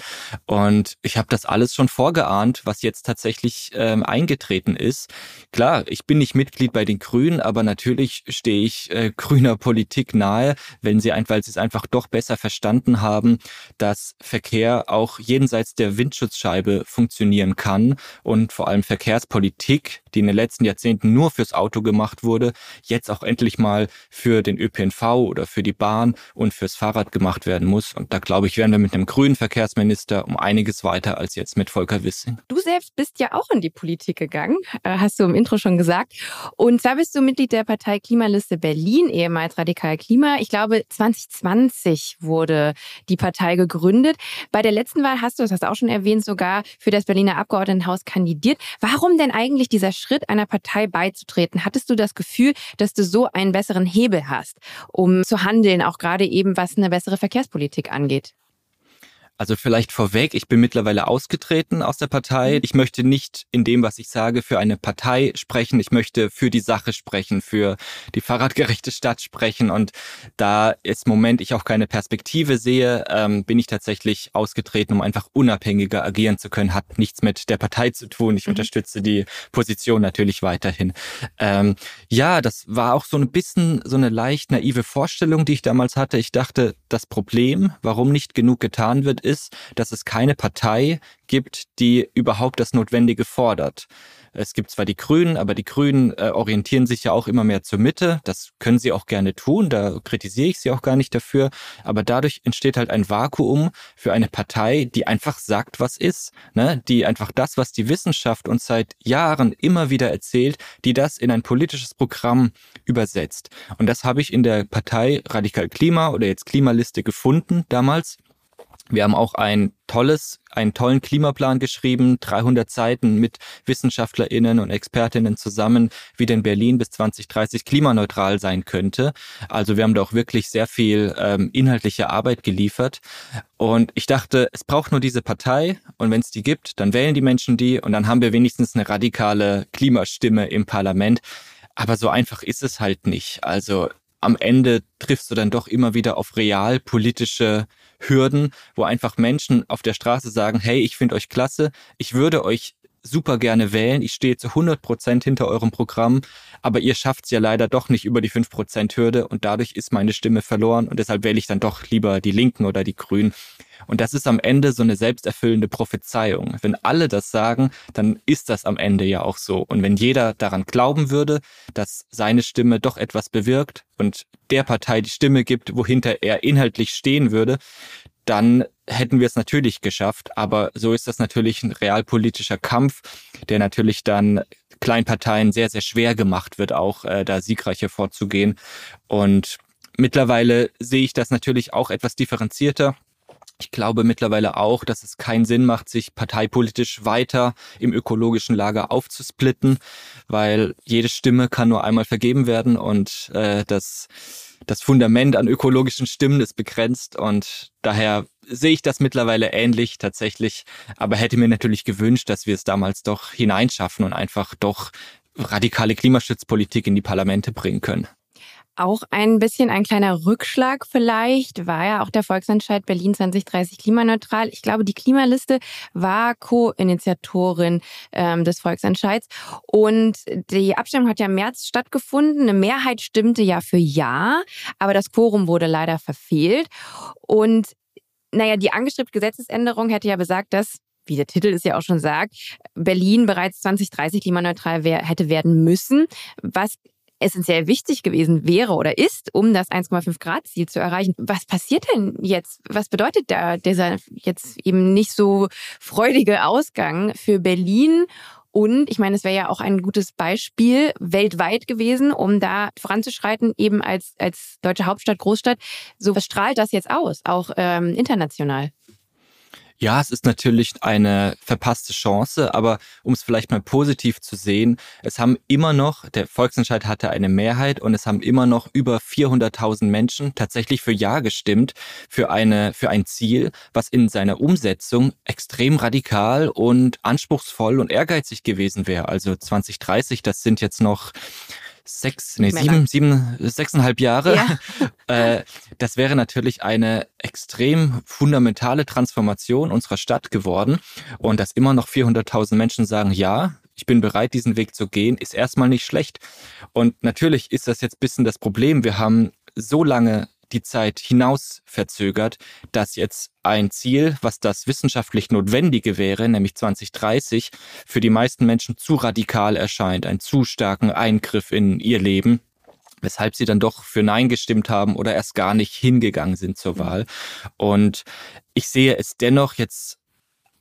Und ich habe das alles schon vorgeahnt, was jetzt tatsächlich ähm, eingetreten ist. Klar, ich bin nicht Mitglied bei den Grünen, aber natürlich stehe ich äh, grüner Politik nahe, wenn sie einfach, weil sie es einfach doch besser verstanden haben, dass Verkehr auch jenseits der Windschutzscheibe funktioniert funktionieren kann und vor allem Verkehrspolitik, die in den letzten Jahrzehnten nur fürs Auto gemacht wurde, jetzt auch endlich mal für den ÖPNV oder für die Bahn und fürs Fahrrad gemacht werden muss. Und da glaube ich, werden wir mit einem grünen Verkehrsminister um einiges weiter als jetzt mit Volker Wissing. Du selbst bist ja auch in die Politik gegangen, äh, hast du im Intro schon gesagt. Und zwar bist du Mitglied der Partei Klimaliste Berlin, ehemals Radikal Klima. Ich glaube, 2020 wurde die Partei gegründet. Bei der letzten Wahl hast du, das hast du auch schon erwähnt, sogar für das Berliner Abgeordnetenhaus kandidiert. Warum denn eigentlich dieser Schritt, einer Partei beizutreten? Hattest du das Gefühl, dass du so einen besseren Hebel hast, um zu handeln, auch gerade eben was eine bessere Verkehrspolitik angeht? Also vielleicht vorweg, ich bin mittlerweile ausgetreten aus der Partei. Mhm. Ich möchte nicht in dem, was ich sage, für eine Partei sprechen. Ich möchte für die Sache sprechen, für die fahrradgerechte Stadt sprechen. Und da jetzt im Moment ich auch keine Perspektive sehe, ähm, bin ich tatsächlich ausgetreten, um einfach unabhängiger agieren zu können. Hat nichts mit der Partei zu tun. Ich mhm. unterstütze die Position natürlich weiterhin. Ähm, ja, das war auch so ein bisschen so eine leicht naive Vorstellung, die ich damals hatte. Ich dachte, das Problem, warum nicht genug getan wird, ist, dass es keine Partei gibt, die überhaupt das Notwendige fordert. Es gibt zwar die Grünen, aber die Grünen äh, orientieren sich ja auch immer mehr zur Mitte. Das können sie auch gerne tun, da kritisiere ich sie auch gar nicht dafür. Aber dadurch entsteht halt ein Vakuum für eine Partei, die einfach sagt, was ist. Ne? Die einfach das, was die Wissenschaft uns seit Jahren immer wieder erzählt, die das in ein politisches Programm übersetzt. Und das habe ich in der Partei Radikal Klima oder jetzt Klimaliste gefunden damals. Wir haben auch ein tolles, einen tollen Klimaplan geschrieben, 300 Seiten mit WissenschaftlerInnen und ExpertInnen zusammen, wie denn Berlin bis 2030 klimaneutral sein könnte. Also wir haben da auch wirklich sehr viel ähm, inhaltliche Arbeit geliefert. Und ich dachte, es braucht nur diese Partei und wenn es die gibt, dann wählen die Menschen die und dann haben wir wenigstens eine radikale Klimastimme im Parlament. Aber so einfach ist es halt nicht. Also am Ende triffst du dann doch immer wieder auf realpolitische Hürden, wo einfach Menschen auf der Straße sagen, hey, ich finde euch klasse, ich würde euch super gerne wählen. Ich stehe zu 100 Prozent hinter eurem Programm, aber ihr schafft es ja leider doch nicht über die 5 Prozent Hürde und dadurch ist meine Stimme verloren und deshalb wähle ich dann doch lieber die Linken oder die Grünen. Und das ist am Ende so eine selbsterfüllende Prophezeiung. Wenn alle das sagen, dann ist das am Ende ja auch so. Und wenn jeder daran glauben würde, dass seine Stimme doch etwas bewirkt und der Partei die Stimme gibt, wohinter er inhaltlich stehen würde, dann hätten wir es natürlich geschafft. Aber so ist das natürlich ein realpolitischer Kampf, der natürlich dann Kleinparteien sehr, sehr schwer gemacht wird, auch äh, da siegreich vorzugehen. Und mittlerweile sehe ich das natürlich auch etwas differenzierter. Ich glaube mittlerweile auch, dass es keinen Sinn macht, sich parteipolitisch weiter im ökologischen Lager aufzusplitten, weil jede Stimme kann nur einmal vergeben werden und äh, das, das Fundament an ökologischen Stimmen ist begrenzt und daher sehe ich das mittlerweile ähnlich tatsächlich, aber hätte mir natürlich gewünscht, dass wir es damals doch hineinschaffen und einfach doch radikale Klimaschutzpolitik in die Parlamente bringen können. Auch ein bisschen ein kleiner Rückschlag vielleicht war ja auch der Volksentscheid Berlin 2030 klimaneutral. Ich glaube, die Klimaliste war Co-Initiatorin ähm, des Volksentscheids und die Abstimmung hat ja im März stattgefunden. Eine Mehrheit stimmte ja für Ja, aber das Quorum wurde leider verfehlt. Und naja, die angestrebte Gesetzesänderung hätte ja besagt, dass wie der Titel es ja auch schon sagt, Berlin bereits 2030 klimaneutral wär, hätte werden müssen. Was essentiell wichtig gewesen wäre oder ist, um das 1,5 Grad Ziel zu erreichen. Was passiert denn jetzt? Was bedeutet da dieser jetzt eben nicht so freudige Ausgang für Berlin? Und ich meine, es wäre ja auch ein gutes Beispiel weltweit gewesen, um da voranzuschreiten, eben als, als deutsche Hauptstadt, Großstadt. So was strahlt das jetzt aus, auch ähm, international? Ja, es ist natürlich eine verpasste Chance, aber um es vielleicht mal positiv zu sehen, es haben immer noch, der Volksentscheid hatte eine Mehrheit und es haben immer noch über 400.000 Menschen tatsächlich für Ja gestimmt, für eine, für ein Ziel, was in seiner Umsetzung extrem radikal und anspruchsvoll und ehrgeizig gewesen wäre. Also 2030, das sind jetzt noch sechs, nee, sieben, sieben, sechseinhalb Jahre. Ja. äh, das wäre natürlich eine extrem fundamentale Transformation unserer Stadt geworden. Und dass immer noch 400.000 Menschen sagen, ja, ich bin bereit, diesen Weg zu gehen, ist erstmal nicht schlecht. Und natürlich ist das jetzt bisschen das Problem. Wir haben so lange die Zeit hinaus verzögert, dass jetzt ein Ziel, was das wissenschaftlich Notwendige wäre, nämlich 2030, für die meisten Menschen zu radikal erscheint, einen zu starken Eingriff in ihr Leben weshalb sie dann doch für Nein gestimmt haben oder erst gar nicht hingegangen sind zur Wahl. Und ich sehe es dennoch jetzt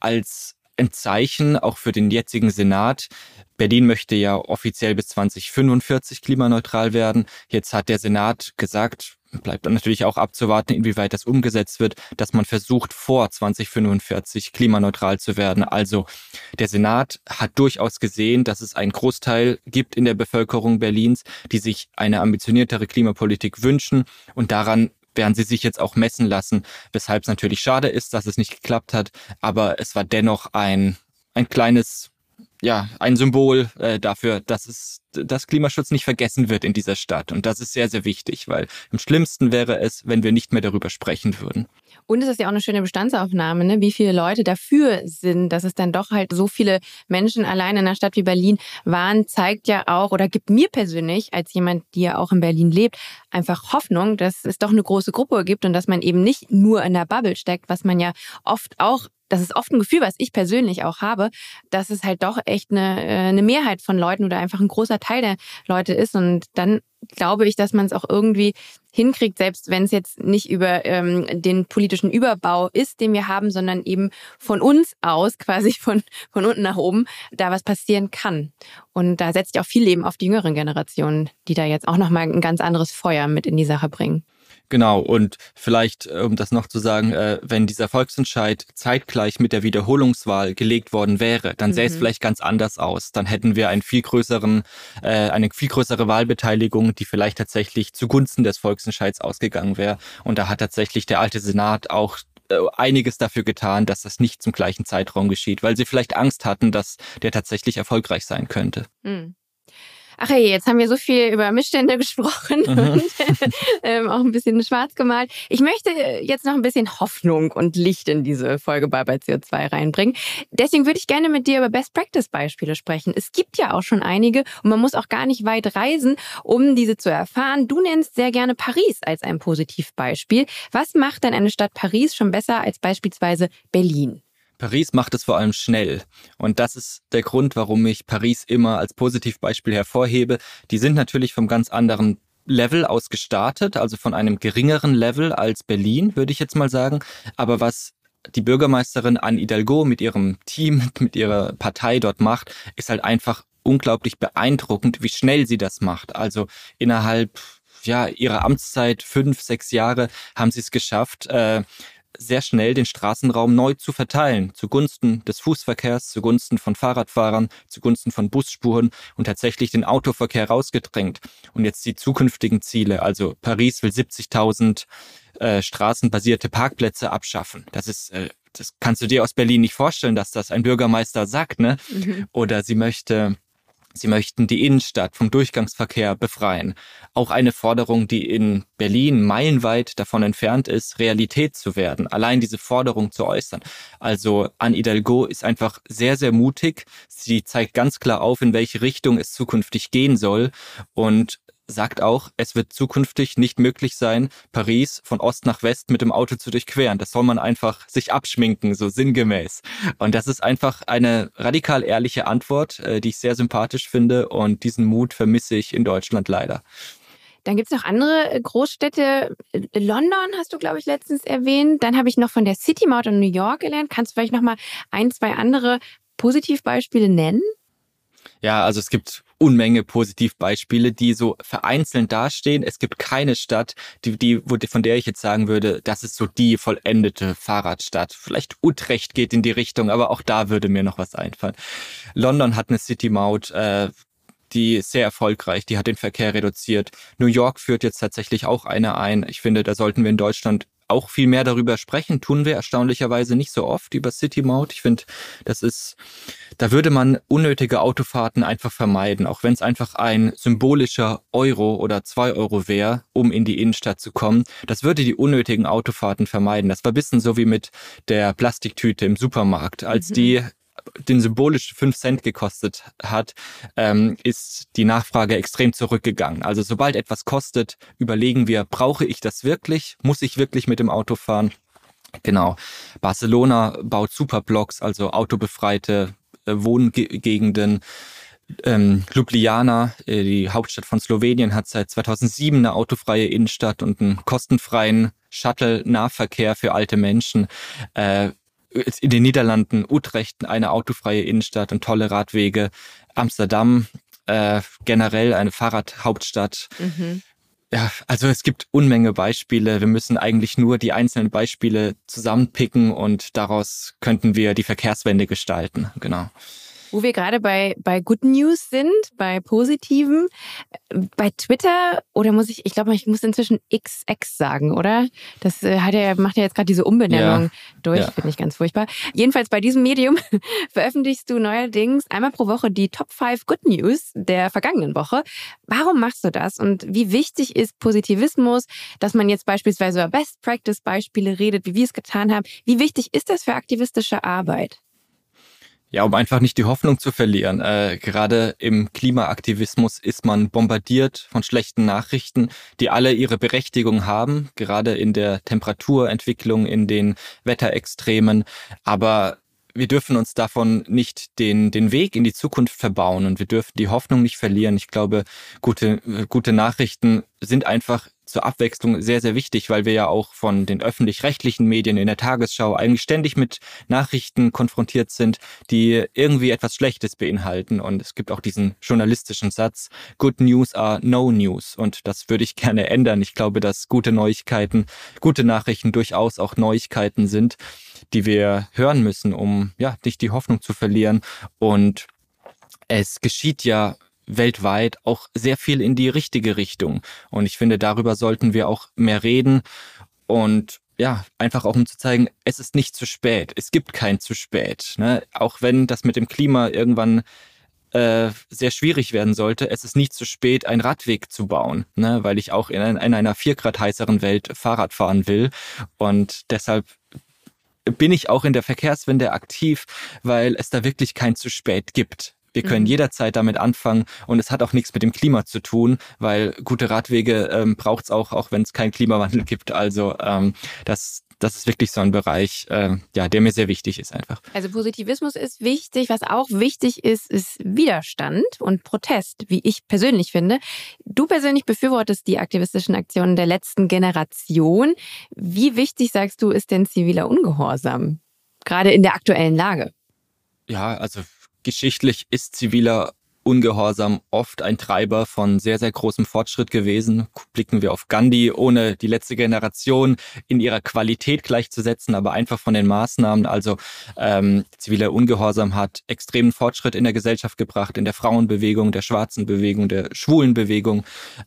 als ein Zeichen auch für den jetzigen Senat. Berlin möchte ja offiziell bis 2045 klimaneutral werden. Jetzt hat der Senat gesagt, bleibt dann natürlich auch abzuwarten, inwieweit das umgesetzt wird, dass man versucht, vor 2045 klimaneutral zu werden. Also der Senat hat durchaus gesehen, dass es einen Großteil gibt in der Bevölkerung Berlins, die sich eine ambitioniertere Klimapolitik wünschen und daran werden sie sich jetzt auch messen lassen, weshalb es natürlich schade ist, dass es nicht geklappt hat, aber es war dennoch ein, ein kleines ja, ein Symbol äh, dafür, dass es, dass Klimaschutz nicht vergessen wird in dieser Stadt. Und das ist sehr, sehr wichtig, weil im schlimmsten wäre es, wenn wir nicht mehr darüber sprechen würden. Und es ist ja auch eine schöne Bestandsaufnahme, ne? wie viele Leute dafür sind, dass es dann doch halt so viele Menschen allein in einer Stadt wie Berlin waren, zeigt ja auch oder gibt mir persönlich, als jemand, die ja auch in Berlin lebt, einfach Hoffnung, dass es doch eine große Gruppe gibt und dass man eben nicht nur in der Bubble steckt, was man ja oft auch das ist oft ein Gefühl, was ich persönlich auch habe, dass es halt doch echt eine, äh, eine Mehrheit von Leuten oder einfach ein großer Teil der Leute ist. Und dann glaube ich, dass man es auch irgendwie hinkriegt, selbst wenn es jetzt nicht über ähm, den politischen Überbau ist, den wir haben, sondern eben von uns aus, quasi von, von unten nach oben, da was passieren kann. Und da setzt ja auch viel Leben auf die jüngeren Generationen, die da jetzt auch nochmal ein ganz anderes Feuer mit in die Sache bringen. Genau, und vielleicht, äh, um das noch zu sagen, äh, wenn dieser Volksentscheid zeitgleich mit der Wiederholungswahl gelegt worden wäre, dann sähe mhm. es vielleicht ganz anders aus. Dann hätten wir einen viel größeren, äh, eine viel größere Wahlbeteiligung, die vielleicht tatsächlich zugunsten des Volksentscheids ausgegangen wäre. Und da hat tatsächlich der alte Senat auch äh, einiges dafür getan, dass das nicht zum gleichen Zeitraum geschieht, weil sie vielleicht Angst hatten, dass der tatsächlich erfolgreich sein könnte. Mhm ach hey, jetzt haben wir so viel über Missstände gesprochen mhm. und ähm, auch ein bisschen schwarz gemalt. Ich möchte jetzt noch ein bisschen Hoffnung und Licht in diese Folge bei, bei CO2 reinbringen. Deswegen würde ich gerne mit dir über Best-Practice-Beispiele sprechen. Es gibt ja auch schon einige und man muss auch gar nicht weit reisen, um diese zu erfahren. Du nennst sehr gerne Paris als ein Positivbeispiel. Was macht denn eine Stadt Paris schon besser als beispielsweise Berlin? Paris macht es vor allem schnell. Und das ist der Grund, warum ich Paris immer als Positivbeispiel hervorhebe. Die sind natürlich vom ganz anderen Level aus gestartet, also von einem geringeren Level als Berlin, würde ich jetzt mal sagen. Aber was die Bürgermeisterin Anne Hidalgo mit ihrem Team, mit ihrer Partei dort macht, ist halt einfach unglaublich beeindruckend, wie schnell sie das macht. Also innerhalb ja, ihrer Amtszeit, fünf, sechs Jahre, haben sie es geschafft, äh, sehr schnell den Straßenraum neu zu verteilen, zugunsten des Fußverkehrs, zugunsten von Fahrradfahrern, zugunsten von Busspuren und tatsächlich den Autoverkehr rausgedrängt. Und jetzt die zukünftigen Ziele, also Paris will 70.000 äh, straßenbasierte Parkplätze abschaffen. Das ist äh, das kannst du dir aus Berlin nicht vorstellen, dass das ein Bürgermeister sagt, ne? Mhm. Oder sie möchte Sie möchten die Innenstadt vom Durchgangsverkehr befreien. Auch eine Forderung, die in Berlin meilenweit davon entfernt ist, Realität zu werden. Allein diese Forderung zu äußern. Also Anne Hidalgo ist einfach sehr, sehr mutig. Sie zeigt ganz klar auf, in welche Richtung es zukünftig gehen soll. Und sagt auch, es wird zukünftig nicht möglich sein, Paris von Ost nach West mit dem Auto zu durchqueren. Das soll man einfach sich abschminken, so sinngemäß. Und das ist einfach eine radikal ehrliche Antwort, äh, die ich sehr sympathisch finde und diesen Mut vermisse ich in Deutschland leider. Dann gibt es noch andere äh, Großstädte. London hast du, glaube ich, letztens erwähnt. Dann habe ich noch von der City Maut in New York gelernt. Kannst du vielleicht noch mal ein, zwei andere Positivbeispiele nennen? Ja, also es gibt Unmenge Positivbeispiele, die so vereinzelt dastehen. Es gibt keine Stadt, die, die, von der ich jetzt sagen würde, das ist so die vollendete Fahrradstadt. Vielleicht Utrecht geht in die Richtung, aber auch da würde mir noch was einfallen. London hat eine City Maut, äh, die ist sehr erfolgreich, die hat den Verkehr reduziert. New York führt jetzt tatsächlich auch eine ein. Ich finde, da sollten wir in Deutschland auch viel mehr darüber sprechen, tun wir erstaunlicherweise nicht so oft über City Maut. Ich finde, das ist, da würde man unnötige Autofahrten einfach vermeiden, auch wenn es einfach ein symbolischer Euro oder zwei Euro wäre, um in die Innenstadt zu kommen. Das würde die unnötigen Autofahrten vermeiden. Das war ein bisschen so wie mit der Plastiktüte im Supermarkt. Als mhm. die den symbolisch fünf Cent gekostet hat, ähm, ist die Nachfrage extrem zurückgegangen. Also sobald etwas kostet, überlegen wir, brauche ich das wirklich? Muss ich wirklich mit dem Auto fahren? Genau. Barcelona baut Superblocks, also autobefreite äh, Wohngegenden. Ähm, Ljubljana, äh, die Hauptstadt von Slowenien, hat seit 2007 eine autofreie Innenstadt und einen kostenfreien Shuttle-Nahverkehr für alte Menschen. Äh, in den Niederlanden, Utrecht, eine autofreie Innenstadt und tolle Radwege, Amsterdam, äh, generell eine Fahrradhauptstadt. Mhm. Ja, also es gibt Unmenge Beispiele. Wir müssen eigentlich nur die einzelnen Beispiele zusammenpicken und daraus könnten wir die Verkehrswende gestalten. Genau. Wo wir gerade bei, bei Good News sind, bei Positiven, bei Twitter, oder muss ich, ich glaube, ich muss inzwischen XX sagen, oder? Das äh, hat er, macht ja jetzt gerade diese Umbenennung ja. durch, ja. finde ich ganz furchtbar. Jedenfalls bei diesem Medium veröffentlichst du neuerdings einmal pro Woche die Top 5 Good News der vergangenen Woche. Warum machst du das und wie wichtig ist Positivismus, dass man jetzt beispielsweise über Best Practice Beispiele redet, wie wir es getan haben? Wie wichtig ist das für aktivistische Arbeit? Ja, um einfach nicht die Hoffnung zu verlieren. Äh, gerade im Klimaaktivismus ist man bombardiert von schlechten Nachrichten, die alle ihre Berechtigung haben, gerade in der Temperaturentwicklung, in den Wetterextremen. Aber wir dürfen uns davon nicht den, den Weg in die Zukunft verbauen und wir dürfen die Hoffnung nicht verlieren. Ich glaube, gute, gute Nachrichten sind einfach zur Abwechslung sehr, sehr wichtig, weil wir ja auch von den öffentlich-rechtlichen Medien in der Tagesschau eigentlich ständig mit Nachrichten konfrontiert sind, die irgendwie etwas Schlechtes beinhalten. Und es gibt auch diesen journalistischen Satz, Good News are no news. Und das würde ich gerne ändern. Ich glaube, dass gute Neuigkeiten, gute Nachrichten durchaus auch Neuigkeiten sind, die wir hören müssen, um ja nicht die Hoffnung zu verlieren. Und es geschieht ja weltweit auch sehr viel in die richtige Richtung. Und ich finde, darüber sollten wir auch mehr reden und ja, einfach auch um zu zeigen, es ist nicht zu spät. Es gibt kein zu spät. Ne? Auch wenn das mit dem Klima irgendwann äh, sehr schwierig werden sollte, es ist nicht zu spät, einen Radweg zu bauen, ne? weil ich auch in, in einer vier Grad heißeren Welt Fahrrad fahren will. Und deshalb bin ich auch in der Verkehrswende aktiv, weil es da wirklich kein zu spät gibt. Wir können mhm. jederzeit damit anfangen und es hat auch nichts mit dem Klima zu tun, weil gute Radwege ähm, braucht es auch, auch wenn es keinen Klimawandel gibt. Also ähm, das, das ist wirklich so ein Bereich, äh, ja, der mir sehr wichtig ist einfach. Also Positivismus ist wichtig. Was auch wichtig ist, ist Widerstand und Protest, wie ich persönlich finde. Du persönlich befürwortest die aktivistischen Aktionen der letzten Generation. Wie wichtig, sagst du, ist denn ziviler Ungehorsam? Gerade in der aktuellen Lage. Ja, also Geschichtlich ist ziviler Ungehorsam oft ein Treiber von sehr, sehr großem Fortschritt gewesen. Blicken wir auf Gandhi, ohne die letzte Generation in ihrer Qualität gleichzusetzen, aber einfach von den Maßnahmen. Also ähm, ziviler Ungehorsam hat extremen Fortschritt in der Gesellschaft gebracht, in der Frauenbewegung, der schwarzen Bewegung, der schwulen Bewegung.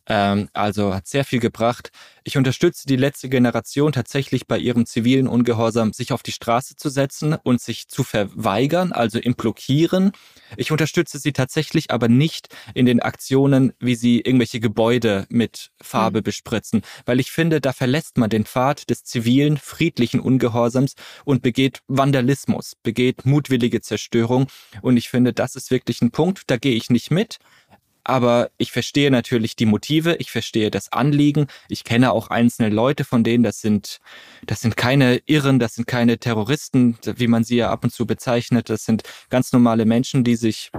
Ähm, also hat sehr viel gebracht. Ich unterstütze die letzte Generation tatsächlich bei ihrem zivilen Ungehorsam, sich auf die Straße zu setzen und sich zu verweigern, also im Blockieren. Ich unterstütze sie tatsächlich aber nicht in den Aktionen, wie sie irgendwelche Gebäude mit Farbe mhm. bespritzen, weil ich finde, da verlässt man den Pfad des zivilen, friedlichen Ungehorsams und begeht Vandalismus, begeht mutwillige Zerstörung. Und ich finde, das ist wirklich ein Punkt, da gehe ich nicht mit. aber ich verstehe natürlich die Motive, ich verstehe das Anliegen. Ich kenne auch einzelne Leute von denen, das sind, das sind keine Irren, das sind keine Terroristen, wie man sie ja ab und zu bezeichnet. Das sind ganz normale Menschen, die sich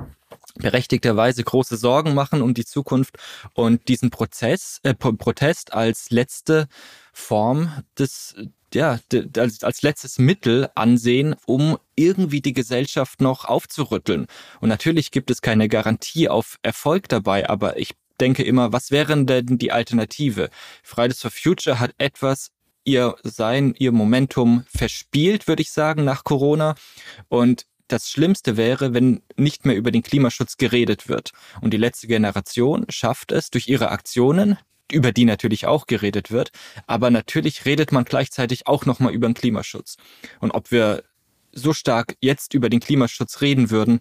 berechtigterweise große Sorgen machen um die Zukunft und diesen Prozess, äh, Protest als letzte Form des, ja, als, als letztes Mittel ansehen, um irgendwie die Gesellschaft noch aufzurütteln. Und natürlich gibt es keine Garantie auf Erfolg dabei, aber ich denke immer, was wären denn die Alternative? Fridays for Future hat etwas ihr Sein, ihr Momentum verspielt, würde ich sagen, nach Corona. Und das Schlimmste wäre, wenn nicht mehr über den Klimaschutz geredet wird. Und die letzte Generation schafft es durch ihre Aktionen, über die natürlich auch geredet wird, aber natürlich redet man gleichzeitig auch nochmal über den Klimaschutz. Und ob wir so stark jetzt über den Klimaschutz reden würden,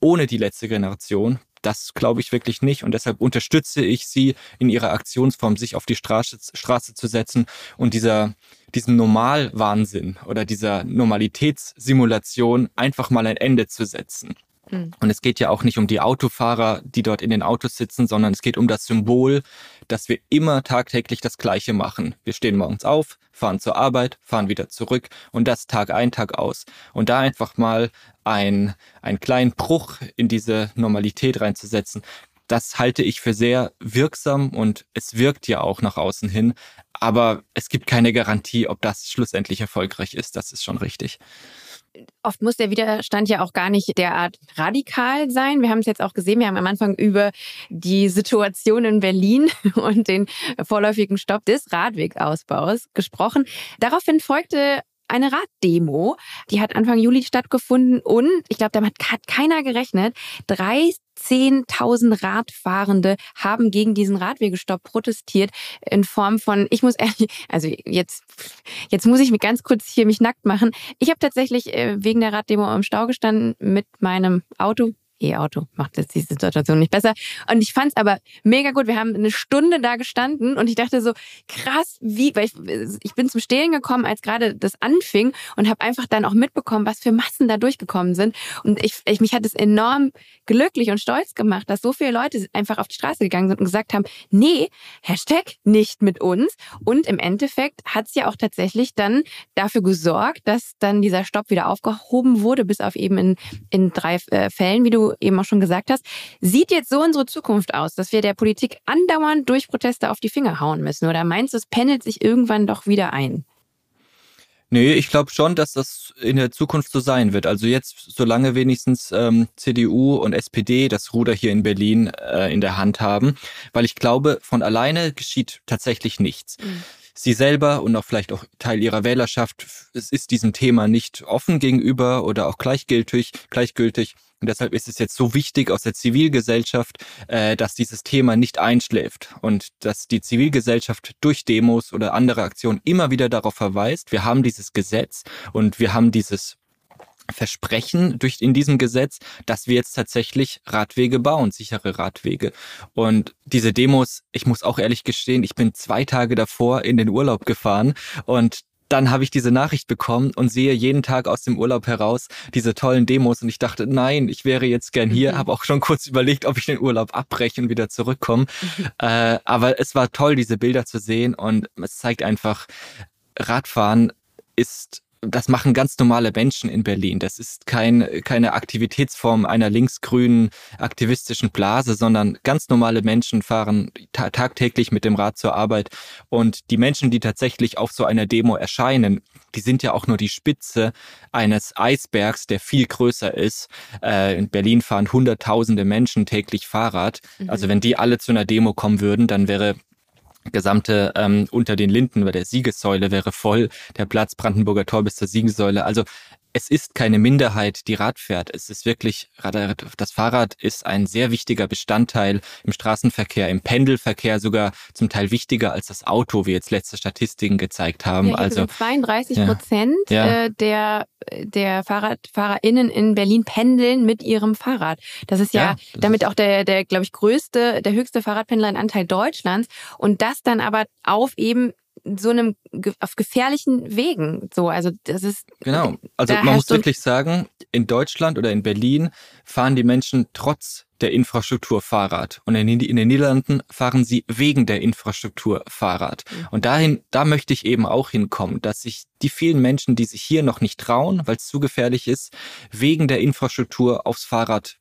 ohne die letzte Generation, das glaube ich wirklich nicht. Und deshalb unterstütze ich sie in ihrer Aktionsform, sich auf die Straße, Straße zu setzen und dieser, diesem Normalwahnsinn oder dieser Normalitätssimulation einfach mal ein Ende zu setzen. Hm. Und es geht ja auch nicht um die Autofahrer, die dort in den Autos sitzen, sondern es geht um das Symbol, dass wir immer tagtäglich das Gleiche machen. Wir stehen morgens auf, fahren zur Arbeit, fahren wieder zurück und das Tag ein, Tag aus. Und da einfach mal ein, einen kleinen Bruch in diese Normalität reinzusetzen, das halte ich für sehr wirksam und es wirkt ja auch nach außen hin. Aber es gibt keine Garantie, ob das schlussendlich erfolgreich ist. Das ist schon richtig. Oft muss der Widerstand ja auch gar nicht derart radikal sein. Wir haben es jetzt auch gesehen, wir haben am Anfang über die Situation in Berlin und den vorläufigen Stopp des Radwegausbaus gesprochen. Daraufhin folgte eine Raddemo. Die hat Anfang Juli stattgefunden und ich glaube, damit hat keiner gerechnet. 13.000 Radfahrende haben gegen diesen Radwegestopp protestiert in Form von, ich muss ehrlich, also jetzt, jetzt muss ich mich ganz kurz hier mich nackt machen. Ich habe tatsächlich äh, wegen der Raddemo im Stau gestanden mit meinem Auto, E-Auto macht jetzt die Situation nicht besser. Und ich fand es aber mega gut. Wir haben eine Stunde da gestanden und ich dachte so, krass, wie, weil ich, ich bin zum Stehlen gekommen, als gerade das anfing und habe einfach dann auch mitbekommen, was für Massen da durchgekommen sind. Und ich, ich mich hat es enorm glücklich und stolz gemacht, dass so viele Leute einfach auf die Straße gegangen sind und gesagt haben, nee, Hashtag nicht mit uns. Und im Endeffekt hat es ja auch tatsächlich dann dafür gesorgt, dass dann dieser Stopp wieder aufgehoben wurde, bis auf eben in, in drei äh, Fällen, wie du eben auch schon gesagt hast. Sieht jetzt so unsere Zukunft aus, dass wir der Politik andauernd durch Proteste auf die Finger hauen müssen? Oder meinst du, es pendelt sich irgendwann doch wieder ein? Nee, ich glaube schon, dass das in der Zukunft so sein wird. Also jetzt, solange wenigstens ähm, CDU und SPD das Ruder hier in Berlin äh, in der Hand haben, weil ich glaube, von alleine geschieht tatsächlich nichts. Mhm. Sie selber und auch vielleicht auch Teil ihrer Wählerschaft, es ist diesem Thema nicht offen gegenüber oder auch gleichgültig, gleichgültig. Und deshalb ist es jetzt so wichtig aus der Zivilgesellschaft, äh, dass dieses Thema nicht einschläft und dass die Zivilgesellschaft durch Demos oder andere Aktionen immer wieder darauf verweist, wir haben dieses Gesetz und wir haben dieses Versprechen durch in diesem Gesetz, dass wir jetzt tatsächlich Radwege bauen, sichere Radwege. Und diese Demos, ich muss auch ehrlich gestehen, ich bin zwei Tage davor in den Urlaub gefahren und dann habe ich diese Nachricht bekommen und sehe jeden Tag aus dem Urlaub heraus diese tollen Demos und ich dachte, nein, ich wäre jetzt gern hier, mhm. habe auch schon kurz überlegt, ob ich den Urlaub abbreche und wieder zurückkomme. Mhm. Äh, aber es war toll, diese Bilder zu sehen und es zeigt einfach, Radfahren ist das machen ganz normale Menschen in Berlin. Das ist kein, keine Aktivitätsform einer linksgrünen aktivistischen Blase, sondern ganz normale Menschen fahren ta tagtäglich mit dem Rad zur Arbeit. Und die Menschen, die tatsächlich auf so einer Demo erscheinen, die sind ja auch nur die Spitze eines Eisbergs, der viel größer ist. Äh, in Berlin fahren Hunderttausende Menschen täglich Fahrrad. Mhm. Also wenn die alle zu einer Demo kommen würden, dann wäre gesamte ähm, unter den Linden bei der Siegessäule wäre voll, der Platz Brandenburger Tor bis zur Siegessäule. Also es ist keine Minderheit, die Rad fährt. Es ist wirklich, das Fahrrad ist ein sehr wichtiger Bestandteil im Straßenverkehr, im Pendelverkehr sogar zum Teil wichtiger als das Auto, wie jetzt letzte Statistiken gezeigt haben. Ja, also 32 Prozent ja. Äh, der, der FahrradfahrerInnen in Berlin pendeln mit ihrem Fahrrad. Das ist ja, ja das damit ist auch der, der, glaube ich, größte, der höchste Fahrradpendleranteil Deutschlands. Und das dann aber auf eben so einem auf gefährlichen Wegen. So, also das ist genau. Also man muss wirklich sagen, in Deutschland oder in Berlin fahren die Menschen trotz der Infrastruktur Fahrrad. Und in, in den Niederlanden fahren sie wegen der Infrastruktur Fahrrad. Mhm. Und dahin, da möchte ich eben auch hinkommen, dass sich die vielen Menschen, die sich hier noch nicht trauen, weil es zu gefährlich ist, wegen der Infrastruktur aufs Fahrrad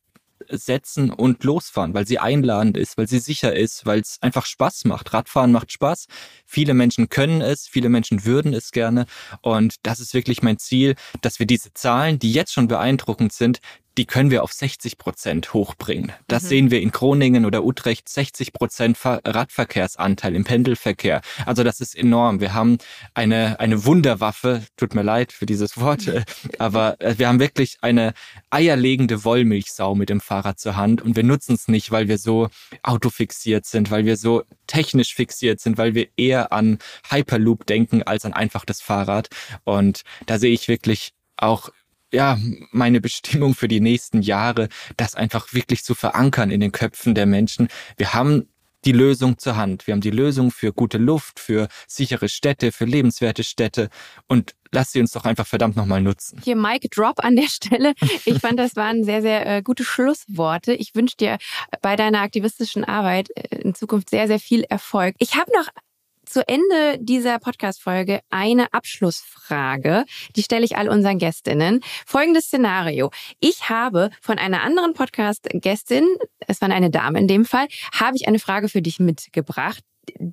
setzen und losfahren, weil sie einladend ist, weil sie sicher ist, weil es einfach Spaß macht. Radfahren macht Spaß. Viele Menschen können es, viele Menschen würden es gerne. Und das ist wirklich mein Ziel, dass wir diese Zahlen, die jetzt schon beeindruckend sind, die können wir auf 60 Prozent hochbringen. Das mhm. sehen wir in Groningen oder Utrecht, 60 Prozent Radverkehrsanteil im Pendelverkehr. Also das ist enorm. Wir haben eine, eine Wunderwaffe, tut mir leid für dieses Wort, äh, aber äh, wir haben wirklich eine eierlegende Wollmilchsau mit dem Fahrrad zur Hand und wir nutzen es nicht, weil wir so autofixiert sind, weil wir so technisch fixiert sind, weil wir eher an Hyperloop denken als an einfach das Fahrrad. Und da sehe ich wirklich auch ja, meine Bestimmung für die nächsten Jahre, das einfach wirklich zu verankern in den Köpfen der Menschen. Wir haben die Lösung zur Hand. Wir haben die Lösung für gute Luft, für sichere Städte, für lebenswerte Städte und lass sie uns doch einfach verdammt nochmal nutzen. Hier Mike Drop an der Stelle. Ich fand, das waren sehr, sehr äh, gute Schlussworte. Ich wünsche dir bei deiner aktivistischen Arbeit äh, in Zukunft sehr, sehr viel Erfolg. Ich habe noch zu Ende dieser Podcast-Folge eine Abschlussfrage. Die stelle ich all unseren Gästinnen. Folgendes Szenario. Ich habe von einer anderen Podcast-Gästin, es war eine Dame in dem Fall, habe ich eine Frage für dich mitgebracht.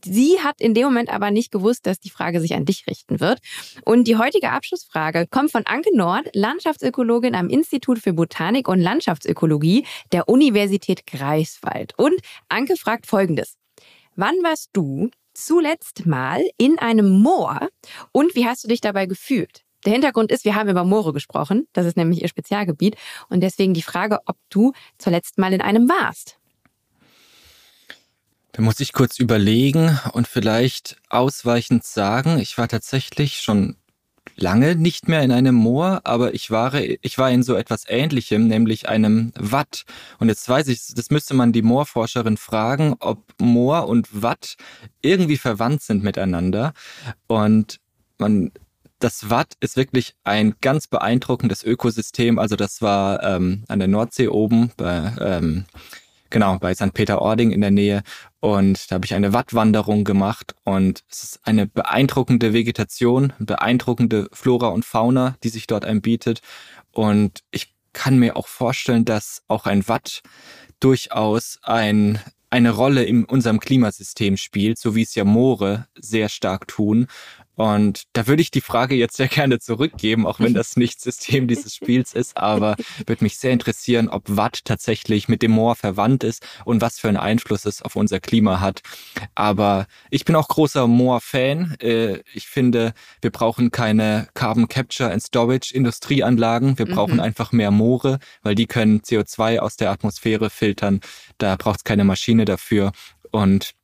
Sie hat in dem Moment aber nicht gewusst, dass die Frage sich an dich richten wird. Und die heutige Abschlussfrage kommt von Anke Nord, Landschaftsökologin am Institut für Botanik und Landschaftsökologie der Universität Greifswald. Und Anke fragt Folgendes. Wann warst du zuletzt mal in einem Moor und wie hast du dich dabei gefühlt? Der Hintergrund ist, wir haben über Moore gesprochen. Das ist nämlich ihr Spezialgebiet. Und deswegen die Frage, ob du zuletzt mal in einem warst. Da muss ich kurz überlegen und vielleicht ausweichend sagen, ich war tatsächlich schon lange nicht mehr in einem Moor, aber ich war, ich war in so etwas ähnlichem, nämlich einem Watt. Und jetzt weiß ich, das müsste man die Moorforscherin fragen, ob Moor und Watt irgendwie verwandt sind miteinander. Und man, das Watt ist wirklich ein ganz beeindruckendes Ökosystem. Also das war ähm, an der Nordsee oben bei ähm, genau, bei St. Peter-Ording in der Nähe. Und da habe ich eine Wattwanderung gemacht und es ist eine beeindruckende Vegetation, beeindruckende Flora und Fauna, die sich dort anbietet. Und ich kann mir auch vorstellen, dass auch ein Watt durchaus ein, eine Rolle in unserem Klimasystem spielt, so wie es ja Moore sehr stark tun. Und da würde ich die Frage jetzt sehr gerne zurückgeben, auch wenn das nicht System dieses Spiels ist, aber würde mich sehr interessieren, ob Watt tatsächlich mit dem Moor verwandt ist und was für einen Einfluss es auf unser Klima hat. Aber ich bin auch großer Moor-Fan. Äh, ich finde, wir brauchen keine Carbon Capture and Storage Industrieanlagen. Wir brauchen mhm. einfach mehr Moore, weil die können CO2 aus der Atmosphäre filtern. Da braucht es keine Maschine dafür. Und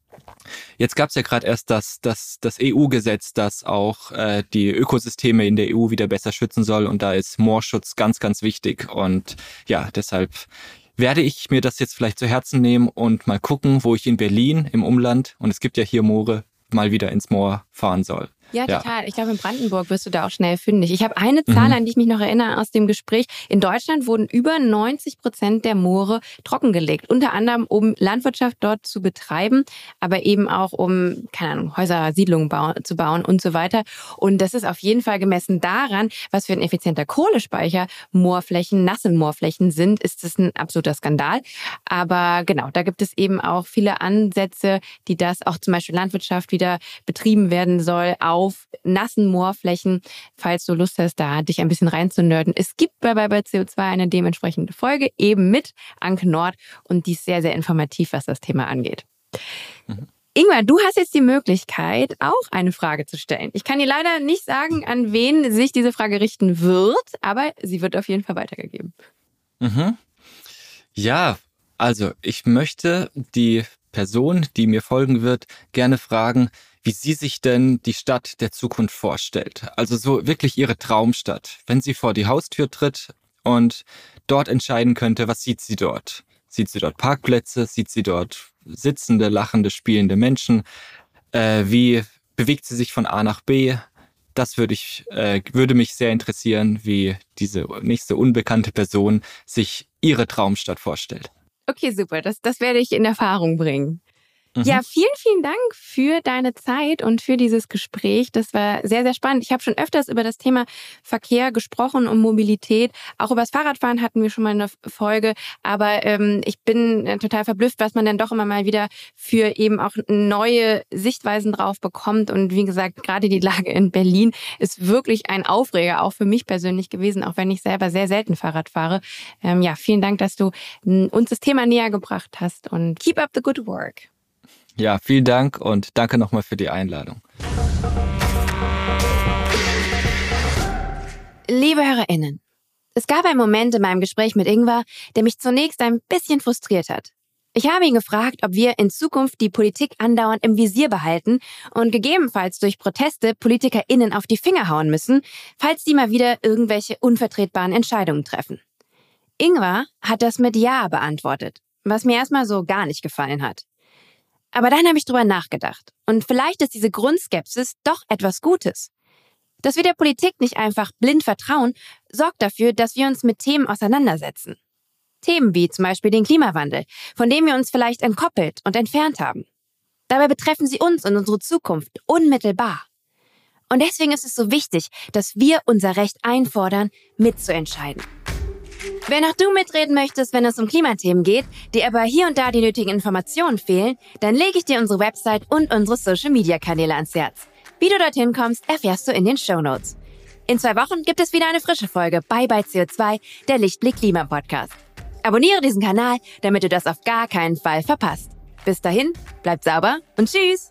Jetzt gab es ja gerade erst das, das, das EU-Gesetz, das auch äh, die Ökosysteme in der EU wieder besser schützen soll. Und da ist Moorschutz ganz, ganz wichtig. Und ja, deshalb werde ich mir das jetzt vielleicht zu Herzen nehmen und mal gucken, wo ich in Berlin im Umland, und es gibt ja hier Moore, mal wieder ins Moor fahren soll. Ja, total. Ich glaube, in Brandenburg wirst du da auch schnell fündig. Ich habe eine Zahl, mhm. an die ich mich noch erinnere aus dem Gespräch. In Deutschland wurden über 90 Prozent der Moore trockengelegt. Unter anderem, um Landwirtschaft dort zu betreiben, aber eben auch, um, keine Ahnung, Häuser, Siedlungen bauen, zu bauen und so weiter. Und das ist auf jeden Fall gemessen daran, was für ein effizienter Kohlespeicher Moorflächen, nasse Moorflächen sind, ist das ein absoluter Skandal. Aber genau, da gibt es eben auch viele Ansätze, die das auch zum Beispiel Landwirtschaft wieder betrieben werden soll, auch auf nassen Moorflächen, falls du Lust hast, da dich ein bisschen reinzunörden. Es gibt bei bei CO2 eine dementsprechende Folge, eben mit Anke Nord und die ist sehr, sehr informativ, was das Thema angeht. Mhm. Ingmar, du hast jetzt die Möglichkeit, auch eine Frage zu stellen. Ich kann dir leider nicht sagen, an wen sich diese Frage richten wird, aber sie wird auf jeden Fall weitergegeben. Mhm. Ja, also ich möchte die Person, die mir folgen wird, gerne fragen, wie sie sich denn die Stadt der Zukunft vorstellt. Also so wirklich ihre Traumstadt. Wenn sie vor die Haustür tritt und dort entscheiden könnte, was sieht sie dort? Sieht sie dort Parkplätze? Sieht sie dort sitzende, lachende, spielende Menschen? Äh, wie bewegt sie sich von A nach B? Das würde ich, äh, würde mich sehr interessieren, wie diese nächste unbekannte Person sich ihre Traumstadt vorstellt. Okay, super. Das, das werde ich in Erfahrung bringen. Mhm. Ja, vielen, vielen Dank für deine Zeit und für dieses Gespräch. Das war sehr, sehr spannend. Ich habe schon öfters über das Thema Verkehr gesprochen und Mobilität. Auch über das Fahrradfahren hatten wir schon mal eine Folge. Aber ähm, ich bin äh, total verblüfft, was man dann doch immer mal wieder für eben auch neue Sichtweisen drauf bekommt. Und wie gesagt, gerade die Lage in Berlin ist wirklich ein Aufreger, auch für mich persönlich gewesen, auch wenn ich selber sehr selten Fahrrad fahre. Ähm, ja, vielen Dank, dass du uns das Thema näher gebracht hast und keep up the good work. Ja, vielen Dank und danke nochmal für die Einladung. Liebe HörerInnen, es gab einen Moment in meinem Gespräch mit Ingvar, der mich zunächst ein bisschen frustriert hat. Ich habe ihn gefragt, ob wir in Zukunft die Politik andauernd im Visier behalten und gegebenenfalls durch Proteste PolitikerInnen auf die Finger hauen müssen, falls die mal wieder irgendwelche unvertretbaren Entscheidungen treffen. Ingvar hat das mit Ja beantwortet, was mir erstmal so gar nicht gefallen hat. Aber dann habe ich drüber nachgedacht. Und vielleicht ist diese Grundskepsis doch etwas Gutes. Dass wir der Politik nicht einfach blind vertrauen, sorgt dafür, dass wir uns mit Themen auseinandersetzen. Themen wie zum Beispiel den Klimawandel, von dem wir uns vielleicht entkoppelt und entfernt haben. Dabei betreffen sie uns und unsere Zukunft unmittelbar. Und deswegen ist es so wichtig, dass wir unser Recht einfordern, mitzuentscheiden. Wenn auch du mitreden möchtest, wenn es um Klimathemen geht, dir aber hier und da die nötigen Informationen fehlen, dann lege ich dir unsere Website und unsere Social-Media-Kanäle ans Herz. Wie du dorthin kommst, erfährst du in den Show Notes. In zwei Wochen gibt es wieder eine frische Folge Bye Bye CO2, der Lichtblick Klima Podcast. Abonniere diesen Kanal, damit du das auf gar keinen Fall verpasst. Bis dahin, bleibt sauber und tschüss!